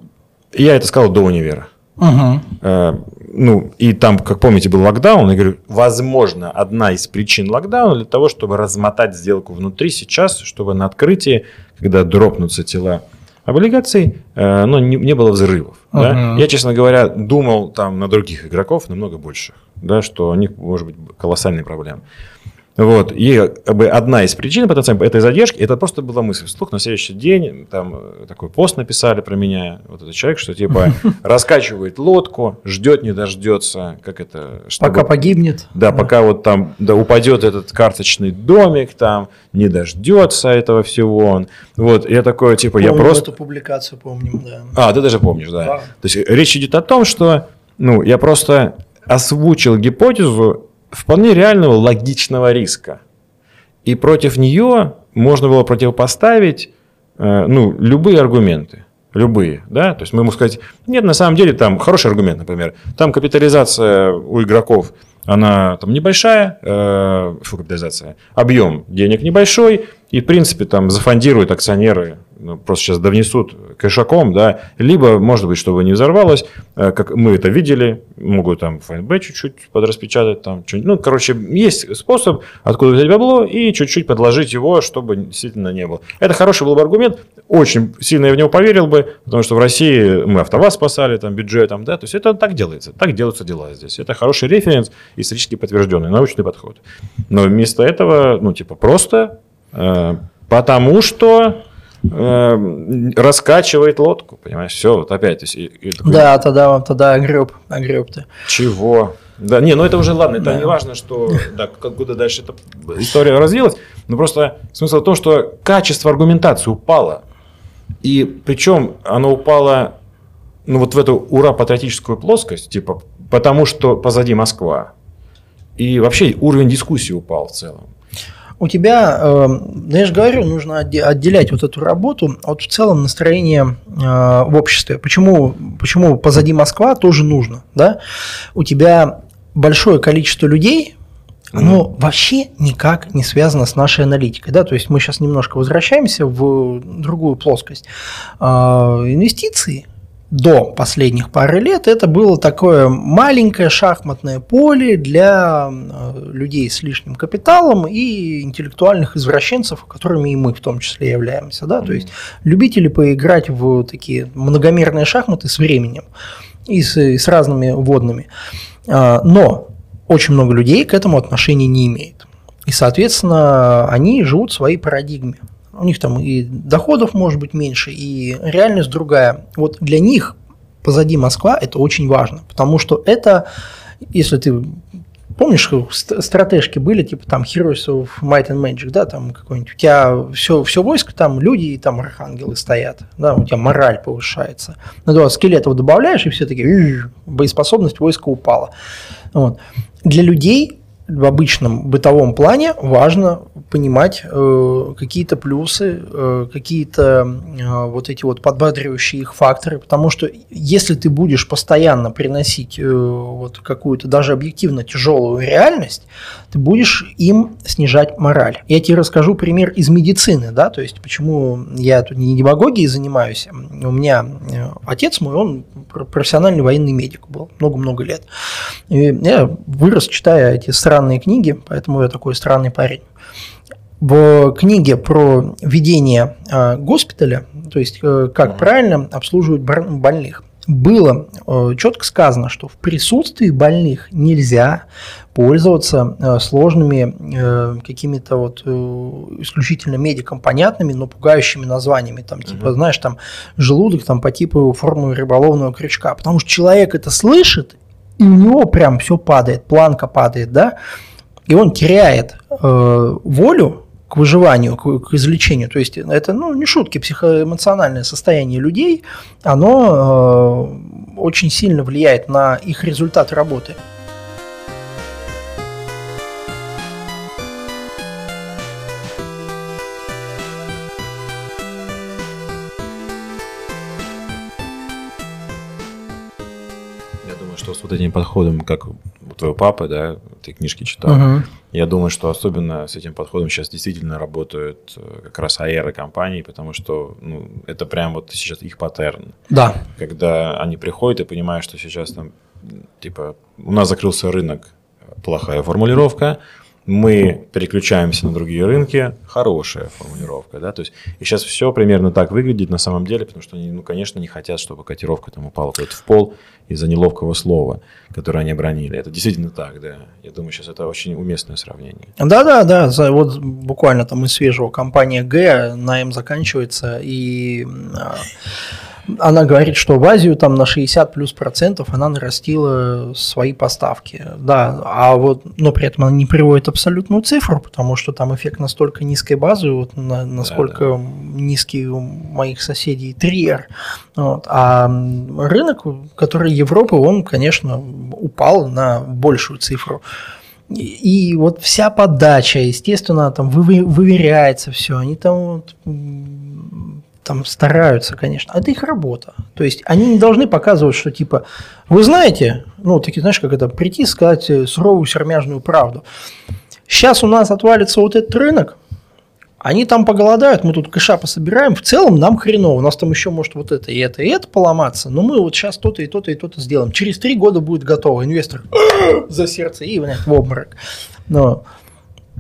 я это сказал до универа. Угу. Ну, и там, как помните, был локдаун. Я говорю, возможно, одна из причин локдауна для того, чтобы размотать сделку внутри сейчас, чтобы на открытии, когда дропнутся тела облигаций, э, но не, было взрывов. Uh-huh. Да? Я, честно говоря, думал там на других игроков намного больше, да, что у них может быть колоссальные проблемы. Вот. И как бы, одна из причин потенциально этой задержки, это просто была мысль вслух. На следующий день там э, такой пост написали про меня, вот этот человек, что типа раскачивает лодку, ждет, не дождется, как это... Чтобы, пока погибнет. Да, да, пока вот там да, упадет этот карточный домик, там не дождется этого всего. Он. Вот, я такой, типа, помним я просто... эту публикацию помним, да. А, ты даже помнишь, да. да. То есть речь идет о том, что, ну, я просто озвучил гипотезу, вполне реального логичного риска. И против нее можно было противопоставить э, ну, любые аргументы. любые, да, то есть мы ему сказать, нет, на самом деле там хороший аргумент, например, там капитализация у игроков, она там небольшая, э, фу, капитализация, объем денег небольшой, и, в принципе, там зафондируют акционеры просто сейчас довнесут кэшаком, да, либо, может быть, чтобы не взорвалось, э, как мы это видели, могут там ФНБ чуть-чуть подраспечатать, там, что ну, короче, есть способ, откуда взять бабло и чуть-чуть подложить его, чтобы действительно не было. Это хороший был бы аргумент, очень сильно я в него поверил бы, потому что в России мы АвтоВАЗ спасали там бюджетом, да, то есть это так делается, так делаются дела здесь. Это хороший референс, исторически подтвержденный, научный подход. Но вместо этого, ну, типа, просто э, потому что Эм, раскачивает лодку, понимаешь, все, вот опять. И, и такой, да, тогда, тогда огреб, огреб ты. Чего? Да, не, ну это уже ладно, это да. не важно, что, да, куда дальше эта история развилась, но просто смысл в том, что качество аргументации упало. И причем оно упало, ну вот в эту ура-патриотическую плоскость, типа, потому что позади Москва. И вообще уровень дискуссии упал в целом у тебя, э, я же говорю, нужно отделять вот эту работу от в целом настроения э, в обществе. Почему, почему позади Москва тоже нужно? Да? У тебя большое количество людей, оно mm-hmm. вообще никак не связано с нашей аналитикой. Да? То есть мы сейчас немножко возвращаемся в другую плоскость. Э, инвестиции до последних пары лет это было такое маленькое шахматное поле для э, людей с лишним капиталом и интеллектуальных извращенцев, которыми и мы в том числе являемся. Да? То есть любители поиграть в такие многомерные шахматы с временем и с, и с разными водными. А, но очень много людей к этому отношения не имеет. И, соответственно, они живут в своей парадигме у них там и доходов может быть меньше, и реальность другая. Вот для них позади Москва это очень важно, потому что это, если ты Помнишь, стратежки были, типа там Heroes of Might and Magic, да, там какой-нибудь, у тебя все, все войско, там люди и там архангелы стоят, да, у тебя мораль повышается. Ну, да, скелетов добавляешь, и все таки боеспособность войска упала. Вот. Для людей в обычном бытовом плане важно понимать э, какие-то плюсы, э, какие-то э, вот эти вот подбадривающие их факторы, потому что если ты будешь постоянно приносить э, вот какую-то даже объективно тяжелую реальность, ты будешь им снижать мораль. Я тебе расскажу пример из медицины, да, то есть почему я тут не демагогией занимаюсь. У меня э, отец мой, он профессиональный военный медик был много-много лет. И я вырос, читая эти странные книги, поэтому я такой странный парень. В книге про ведение э, госпиталя, то есть э, как правильно обслуживать больных, было э, четко сказано, что в присутствии больных нельзя пользоваться э, сложными э, какими-то вот исключительно медикам понятными, но пугающими названиями, там типа, угу. знаешь, там желудок там по типу формы рыболовного крючка, потому что человек это слышит, и у него прям все падает, планка падает, да, и он теряет э, волю к выживанию, к, к излечению. То есть это ну, не шутки, психоэмоциональное состояние людей, оно э, очень сильно влияет на их результат работы. Вот этим подходом, как у твоего папы, да, ты книжки читал. Угу. Я думаю, что особенно с этим подходом сейчас действительно работают э, как раз аэры компании, потому что ну, это прям вот сейчас их паттерн. Да. Когда они приходят и понимают, что сейчас там, типа, у нас закрылся рынок, плохая формулировка, мы переключаемся на другие рынки, хорошая формулировка, да, то есть и сейчас все примерно так выглядит на самом деле, потому что они, ну, конечно, не хотят, чтобы котировка там упала куда-то в пол из-за неловкого слова, которое они обронили. Это действительно так, да. Я думаю, сейчас это очень уместное сравнение. Да, да, да. Вот буквально там из свежего компания Г на М заканчивается и а, она говорит, что в Азию там на 60 плюс процентов она нарастила свои поставки. Да, а вот, но при этом она не приводит абсолютную цифру, потому что там эффект настолько низкой базы, вот на, насколько да, да. низкий у моих соседей Триер. Вот. А рынок, который Европы, он, конечно, упал на большую цифру. И, и вот вся подача, естественно, там вы, выверяется все. Они там вот там стараются, конечно. Это их работа. То есть они не должны показывать, что типа, вы знаете, ну, такие, знаешь, как это, прийти сказать э, суровую сермяжную правду. Сейчас у нас отвалится вот этот рынок, они там поголодают, мы тут кэша пособираем, в целом нам хреново, у нас там еще может вот это и это и это поломаться, но мы вот сейчас то-то и то-то и то-то сделаем. Через три года будет готово, инвестор за сердце и, в обморок. Но,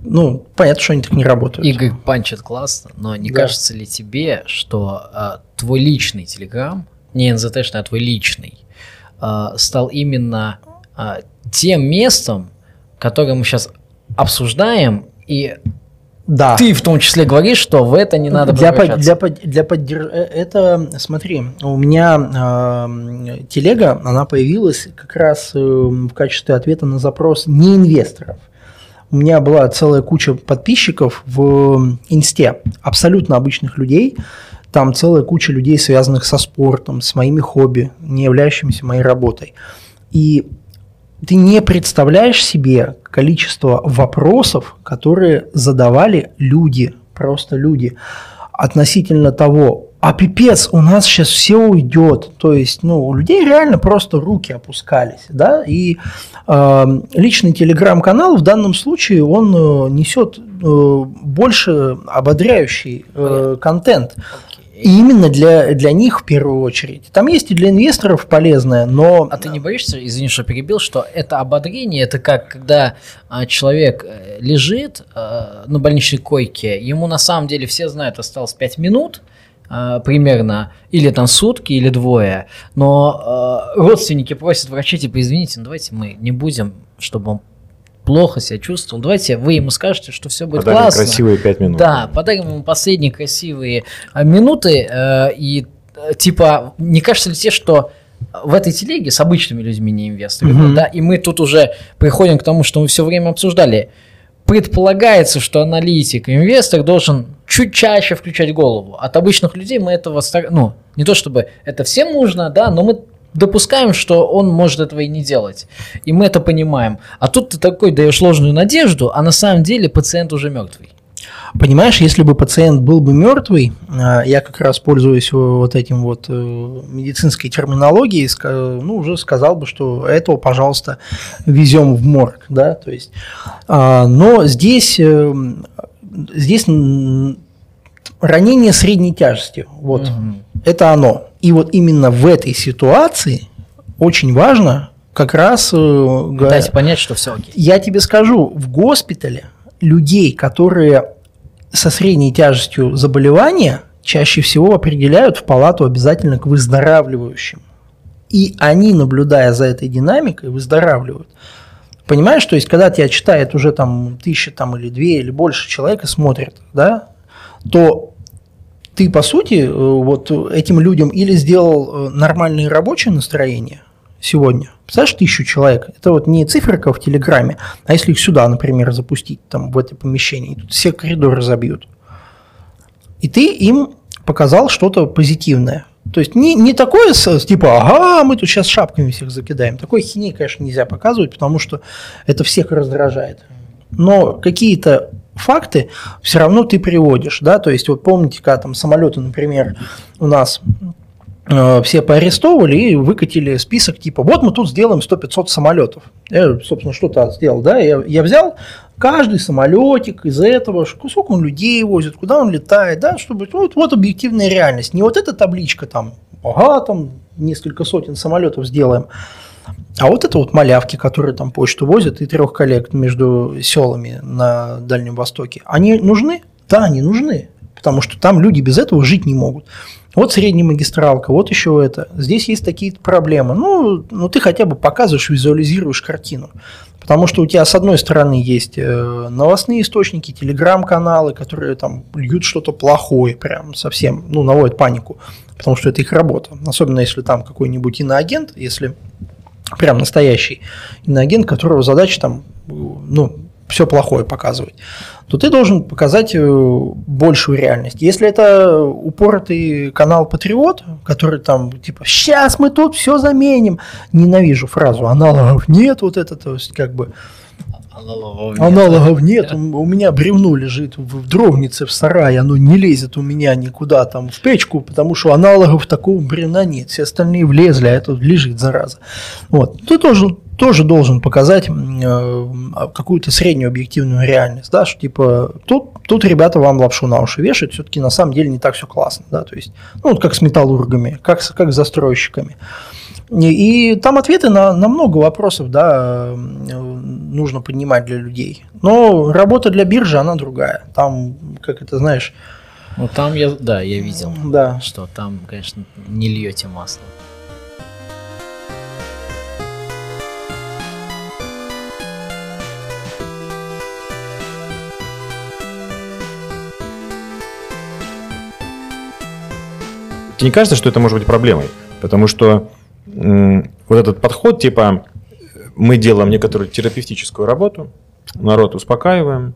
ну, понятно, что они так не работают. Игорь панчит классно, но не Да. кажется ли тебе, что а, твой личный Телеграм, не НЗТшный, а твой личный, а, стал именно а, тем местом, которое мы сейчас обсуждаем, и Да. ты в том числе говоришь, что в это не надо для, превращаться. для, под- для поддерж- э, Это, смотри, у меня э, телега, она появилась как раз э, в качестве ответа на запрос не инвесторов. У меня была целая куча подписчиков в инсте, абсолютно обычных людей. Там целая куча людей, связанных со спортом, с моими хобби, не являющимися моей работой. И ты не представляешь себе количество вопросов, которые задавали люди, просто люди, относительно того, а пипец, у нас сейчас все уйдет. То есть, ну, у людей реально просто руки опускались, да, и э, личный телеграм-канал в данном случае, он э, несет э, больше ободряющий э, контент. И именно для, для них в первую очередь. Там есть и для инвесторов полезное, но... А ты не боишься, извини, что перебил, что это ободрение, это как когда а, человек э, лежит э, на больничной койке, ему на самом деле все знают, осталось 5 минут э, примерно, или там сутки, или двое, но э, родственники просят врача, типа, извините, ну давайте мы не будем, чтобы он плохо себя чувствовал, давайте вы ему скажете, что все будет Подарим классно. красивые пять минут. Да, подарим ему последние красивые э, минуты. э, И э, типа, не кажется ли тебе, что в этой телеге с обычными людьми, не инвесторами, Мгм. да, и мы тут уже приходим к тому, что мы все время обсуждали. Предполагается, что аналитик, инвестор должен чуть чаще включать голову. От обычных людей мы этого, ну, не то чтобы это всем нужно, да, но мы допускаем, что он может этого и не делать. И мы это понимаем. А тут ты такой даешь ложную надежду, а на самом деле пациент уже мертвый. Понимаешь, если бы пациент был бы мертвый, а, я как раз пользуюсь э, вот этим вот э, медицинской терминологией, ну, уже сказал бы, что этого, пожалуйста, везем в морг, да, то есть, а, но здесь, э, здесь ранение средней тяжести, вот, Мгм. это оно. И вот именно в этой ситуации очень важно как раз э, га- Дайте понять, что все окей. я тебе скажу, в госпитале людей, которые со средней тяжестью заболевания, чаще всего определяют в палату обязательно к выздоравливающим. И они, наблюдая за этой динамикой, выздоравливают. Понимаешь, то есть, когда тебя читает уже там тысяча там, или две или больше человек смотрит, да, то ты, по сути, э, вот этим людям или сделал э, нормальное рабочее настроение сегодня. Представляешь, тысячу человек. Это вот не циферка в Телеграме, а если их сюда, например, запустить, там, в это помещение, и тут все коридоры забьют. И ты им показал что-то позитивное. То есть не, не такое, типа, ага, мы тут сейчас шапками всех закидаем. Такой хиней, конечно, нельзя показывать, потому что это всех раздражает. Но какие-то факты все равно ты приводишь, да, то есть вот помните, когда там самолеты, например, у нас все поарестовывали и выкатили список типа, вот мы тут сделаем 100-500 самолетов. Я, собственно, что-то сделал, да, я, я взял каждый самолетик из этого, сколько он людей возит, куда он летает, да, чтобы, вот, вот объективная реальность, не вот эта табличка там, ага, там несколько сотен самолетов сделаем, а вот это вот малявки, которые там почту возят, и трех коллег между селами на Дальнем Востоке, они нужны? Да, они нужны, потому что там люди без этого жить не могут. Вот средняя магистралка, вот еще это. Здесь есть такие проблемы. Ну, ну, ты хотя бы показываешь, визуализируешь картину. Потому что у тебя, с одной стороны, есть э, новостные источники, телеграм-каналы, которые там льют что-то плохое, прям совсем, ну, наводят панику, потому что это их работа. Особенно если там какой-нибудь иноагент, если прям настоящий иноагент, которого задача там, ну, все плохое показывать, то ты должен показать э, большую реальность. Если это упоротый канал Патриот, который там типа сейчас мы тут все заменим, ненавижу фразу аналогов нет, вот это, то есть как бы Аналогов нет. Аналогов нет, у у меня бревно лежит в дровнице в сарае, оно не лезет у меня никуда там в печку, потому что аналогов такого бревна нет, все остальные влезли, а это лежит, зараза. Вот, ты тоже, тоже должен показать э, какую-то среднюю объективную реальность, да, что типа тут, тут ребята вам лапшу на уши вешают, все-таки на самом деле не так все классно, да, то есть, ну, вот как с металлургами, как, с- как с застройщиками. И там ответы на, на много вопросов, да, нужно поднимать для людей. Но работа для биржи, она другая. Там, как это знаешь, Ну там я, да, я видел, да. что там, конечно, не льете масло. Тебе не кажется, что это может быть проблемой? Потому что вот этот подход, типа, мы делаем некоторую терапевтическую работу, народ успокаиваем,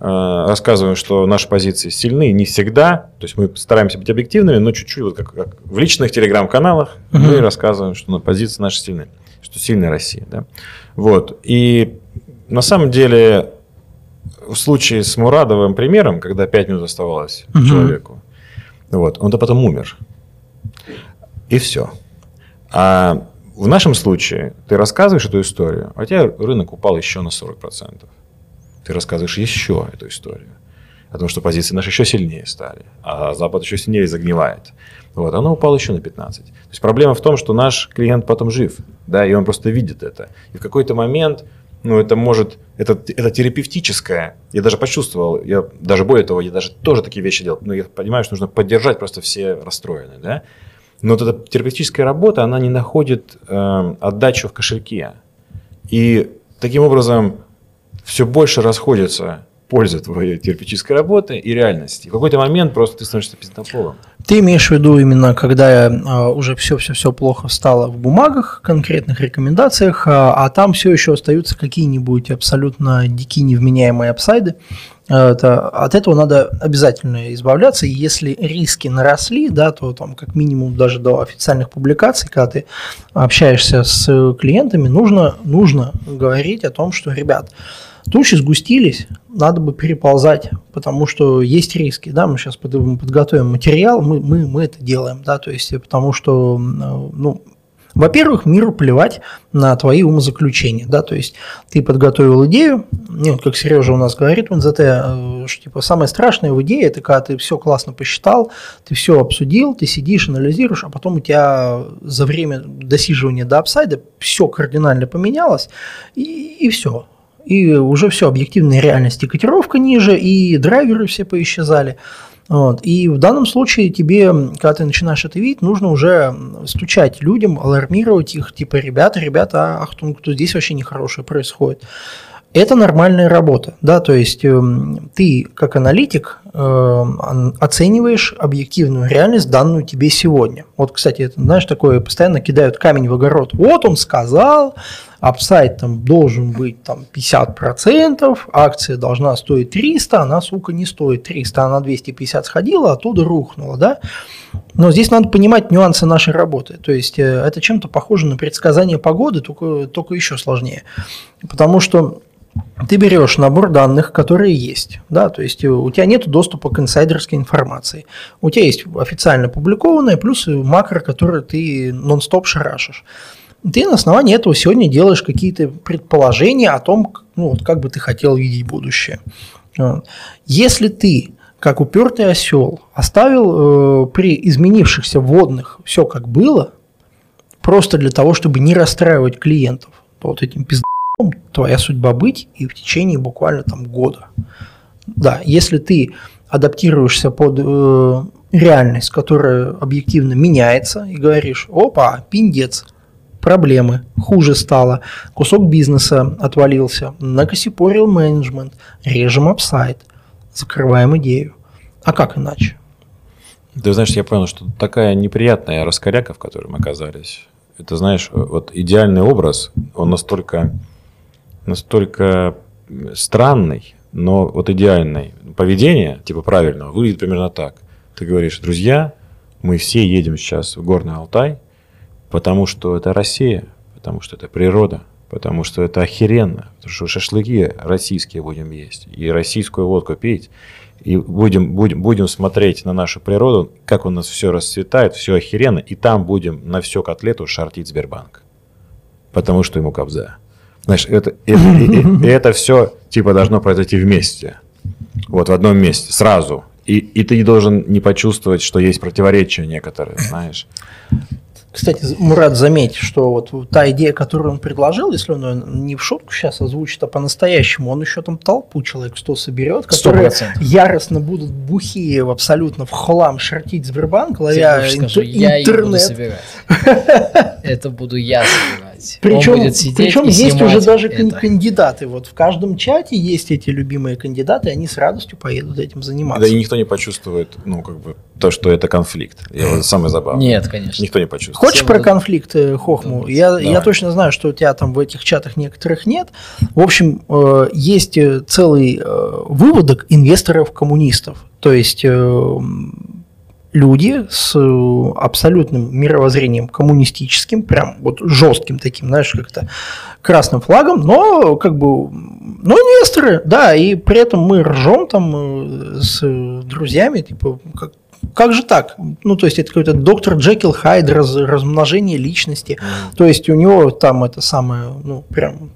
э, рассказываем, что наши позиции сильны не всегда, то есть мы стараемся быть объективными, но чуть-чуть, вот как, как в личных телеграм-каналах мы Мгм. рассказываем, что позиции наши сильны, что сильная Россия. Да? Вот. И на самом деле в случае с Мурадовым примером, когда 5 минут оставалось Мгм. человеку, вот, он-то потом умер. И все. А в нашем случае ты рассказываешь эту историю, а у тебя рынок упал еще на 40%. Ты рассказываешь еще эту историю. О том, что позиции наши еще сильнее стали, а Запад еще сильнее загнивает. Вот, оно упало еще на 15. То есть проблема в том, что наш клиент потом жив, да, и он просто видит это. И в какой-то момент, ну, это может, это, это терапевтическое. Я даже почувствовал, я даже более того, я даже тоже такие вещи делал. Но я понимаю, что нужно поддержать просто все расстроенные, да. Но вот эта терапевтическая работа, она не находит э, отдачу в кошельке. И таким образом все больше расходится польза твоей терапевтической работы и реальности. В какой-то момент просто ты становишься пиздополом. Ты имеешь в виду именно, когда а, уже все-все-все плохо стало в бумагах, конкретных рекомендациях, а, а там все еще остаются какие-нибудь абсолютно дикие невменяемые апсайды. А, Это, от этого надо обязательно избавляться. И если риски наросли, да, то там как минимум даже до официальных публикаций, когда ты общаешься с клиентами, нужно, нужно говорить о том, что, ребят, Тучи сгустились, надо бы переползать, потому что есть риски, да, мы сейчас подготовим материал, мы, мы, мы это делаем, да, то есть потому что, ну, во-первых, миру плевать на твои умозаключения, да, то есть ты подготовил идею, ну, как Сережа у нас говорит в НЗТ, что типа самое страшное в идее, это когда ты все классно посчитал, ты все обсудил, ты сидишь, анализируешь, а потом у тебя за время досиживания до апсайда все кардинально поменялось, и, и все, и уже все, объективная реальность, и котировка ниже, и драйверы все поисчезали. Вот. И в данном случае тебе, когда ты начинаешь это видеть, нужно уже стучать людям, алармировать их, типа, ребята, ребята, ах, тут здесь вообще нехорошее происходит. Это нормальная работа, да, то есть э, ты как аналитик э, оцениваешь объективную реальность, данную тебе сегодня. Вот, кстати, это, знаешь, такое постоянно кидают камень в огород. Вот он сказал, апсайд там должен быть там 50%, акция должна стоить 300, она, сука, не стоит 300, она 250 сходила, оттуда рухнула, да. Но здесь надо понимать нюансы нашей работы. То есть это чем-то похоже на предсказание погоды, только, только еще сложнее. Потому что ты берешь набор данных, которые есть, да, то есть у тебя нет доступа к инсайдерской информации, у тебя есть официально публикованная, плюс макро, который ты нон-стоп шарашишь. Ты на основании этого сегодня делаешь какие-то предположения о том, ну, вот, как бы ты хотел видеть будущее. Если ты, как упертый осел, оставил э, при изменившихся вводных все как было, просто для того, чтобы не расстраивать клиентов, то вот этим пиздом твоя судьба быть и в течение буквально там года. Да, если ты адаптируешься под э, реальность, которая объективно меняется, и говоришь, опа, пиндец, проблемы, хуже стало, кусок бизнеса отвалился, накосипорил менеджмент, режем апсайд, закрываем идею. А как иначе? Ты знаешь, я понял, что такая неприятная раскоряка, в которой мы оказались, это, знаешь, вот идеальный образ, он настолько, настолько странный, но вот идеальный. Поведение, типа правильного, выглядит примерно так. Ты говоришь, друзья, мы все едем сейчас в Горный Алтай, потому что это Россия, потому что это природа, потому что это охеренно, потому что шашлыки российские будем есть, и российскую водку пить, и будем, будем, будем смотреть на нашу природу, как у нас все расцветает, все охеренно, и там будем на всю котлету шортить Сбербанк, потому что ему кобза. Знаешь, это, это, и, и это все типа должно произойти вместе, вот в одном месте, сразу. И, и ты должен не почувствовать, что есть противоречия некоторые, знаешь. Кстати, Мурат, заметь, что вот та идея, которую он предложил, если он ее не в шутку сейчас озвучит, а по-настоящему, он еще там толпу человек сто соберет, которые 100%. яростно будут бухие абсолютно в хлам шортить Сбербанк, ловя скажу, я интернет. буду собирать. Это буду я собирать. Причем, причем есть уже даже это. кандидаты. Вот в каждом чате есть эти любимые кандидаты, они с радостью поедут этим заниматься. Да и никто не почувствует, ну, как бы, то, что это конфликт. Я, самое забавное. Нет, конечно. Никто не почувствует. Хочешь про конфликт э, Хохму? Я, я точно знаю, что у тебя там в этих чатах некоторых нет. В общем, э, есть э, целый выводок инвесторов-коммунистов. То есть люди с абсолютным мировоззрением коммунистическим, прям вот жестким таким, знаешь, как-то красным флагом, но как бы, ну, инвесторы, да, и при этом мы ржем там с друзьями, типа, как, как же так? Ну, то есть это какой-то доктор Джекил Хайд, раз, размножение личности. Mm. То есть у него там это самое, ну, прям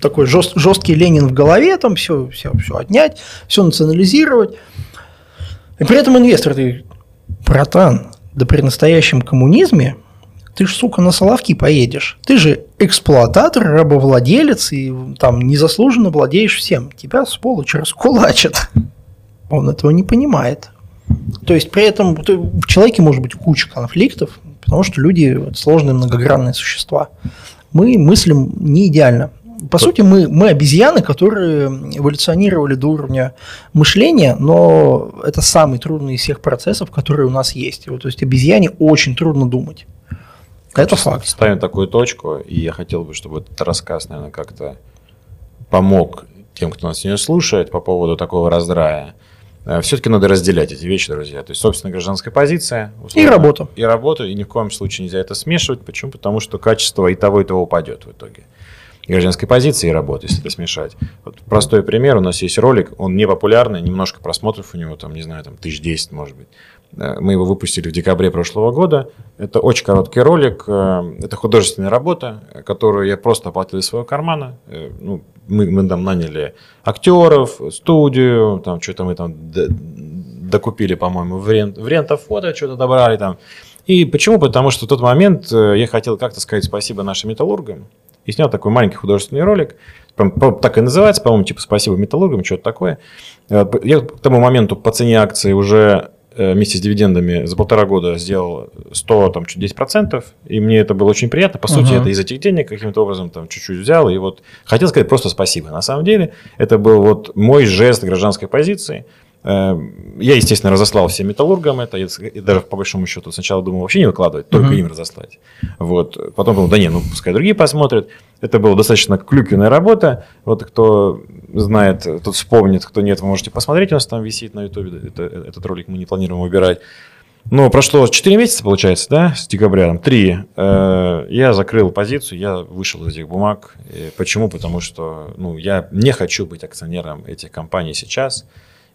такой жест, жесткий Ленин в голове, там все, все, все отнять, все национализировать. И при этом инвестор, ты, братан, да при настоящем коммунизме ты ж, сука, на Соловки поедешь. Ты же эксплуататор, рабовладелец, и там незаслуженно владеешь всем. Тебя, сволочь, раскулачат. Он этого не понимает. То есть при этом в человеке может быть куча конфликтов, потому что люди сложные многогранные существа. Мы мыслим не идеально. По сути, мы, мы обезьяны, которые эволюционировали до уровня мышления, но это самый трудный из всех процессов, которые у нас есть. Вот, то есть обезьяне очень трудно думать. Это факт. Ставим такую точку, и я хотел бы, чтобы этот рассказ, наверное, как-то помог тем, кто нас сегодня слушает по поводу такого раздрая. Э, все-таки надо разделять эти вещи, друзья. То есть, собственно, гражданская позиция. Условно, и работа. И работа, и ни в коем случае нельзя это смешивать. Почему? Потому что качество и того, и того упадет в итоге. И гражданской позиции и работы, если это смешать. Вот простой пример. У нас есть ролик, он не популярный, немножко просмотров у него, там, не знаю, там, тысяч десять, может быть. Э, мы его выпустили в декабре прошлого года. Это очень короткий ролик. Э, это художественная работа, которую я просто оплатил из своего кармана. Ну, мы, мы там наняли актеров, студию, там что-то мы там докупили, по-моему, в, рент, в рентофото что-то добрали там. И почему? Потому что в тот момент э, я хотел как-то сказать спасибо нашим металлургам. И снял такой маленький художественный ролик. Так и называется, по-моему, типа «Спасибо металлургам», что-то такое. Э, я к тому моменту по цене акции уже Э, вместе с дивидендами за полтора года сделал 100, там, чуть 10%, и мне это было очень приятно. По сути, uh-huh. это из этих денег каким-то образом там чуть-чуть взял, и вот хотел сказать просто спасибо. На самом деле, это был вот мой жест гражданской позиции – я, естественно, разослал всем металлургам это. Я даже по большому счету сначала думал вообще не выкладывать, только uh-huh. им разослать. Вот. Потом думал, да не, ну пускай другие посмотрят. Это была достаточно клюквенная работа. Вот кто знает, тот вспомнит, кто нет, вы можете посмотреть. У нас там висит на ютубе. Это, этот ролик мы не планируем убирать. Но прошло 4 месяца, получается, да, с декабря, там, 3. Э, я закрыл позицию, я вышел из этих бумаг. И почему? Потому что ну, я не хочу быть акционером этих компаний сейчас.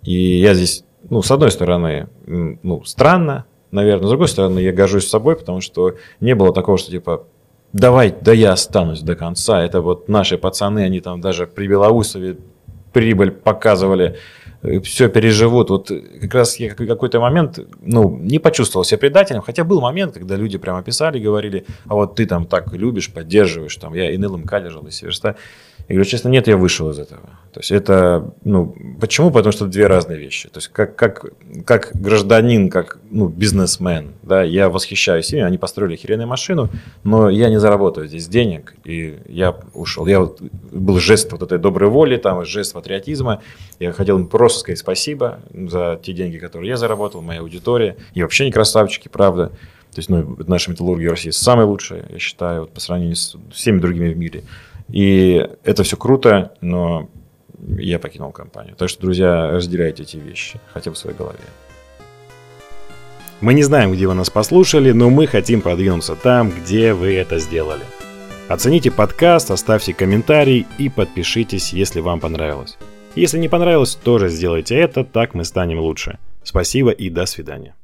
И я здесь, ну, с одной стороны, ну, странно, наверное, с другой стороны, я горжусь собой, потому что не было такого, что типа, давай, да я останусь до конца. Это вот наши пацаны, они там даже при Белоусове прибыль показывали, э, все переживут. Вот как раз я какой-то момент, ну, не почувствовал себя предателем, хотя был момент, когда люди прямо писали, говорили, а вот ты там так любишь, поддерживаешь, там, я и НЛМК лежал, и Северста. Я говорю, честно, нет, я вышел из этого. То есть это, ну, почему? Потому что это две разные вещи. То есть как, как, как гражданин, как ну, бизнесмен, да, я восхищаюсь ими, они построили охеренную машину, но я не заработаю здесь денег, и я ушел. Я вот, был жест вот этой доброй воли, там, жест патриотизма. Я хотел им просто сказать спасибо за те деньги, которые я заработал, моя аудитория. И вообще не красавчики, правда. То есть, ну, наша металлургия в России самая лучшая, я считаю, вот, по сравнению с всеми другими в мире. И это все круто, но я покинул компанию. Так что, друзья, разделяйте эти вещи, хотя бы в своей голове. Мы не знаем, где вы нас послушали, но мы хотим продвинуться там, где вы это сделали. Оцените подкаст, оставьте комментарий и подпишитесь, если вам понравилось. Если не понравилось, тоже сделайте это, так мы станем лучше. Спасибо и до свидания.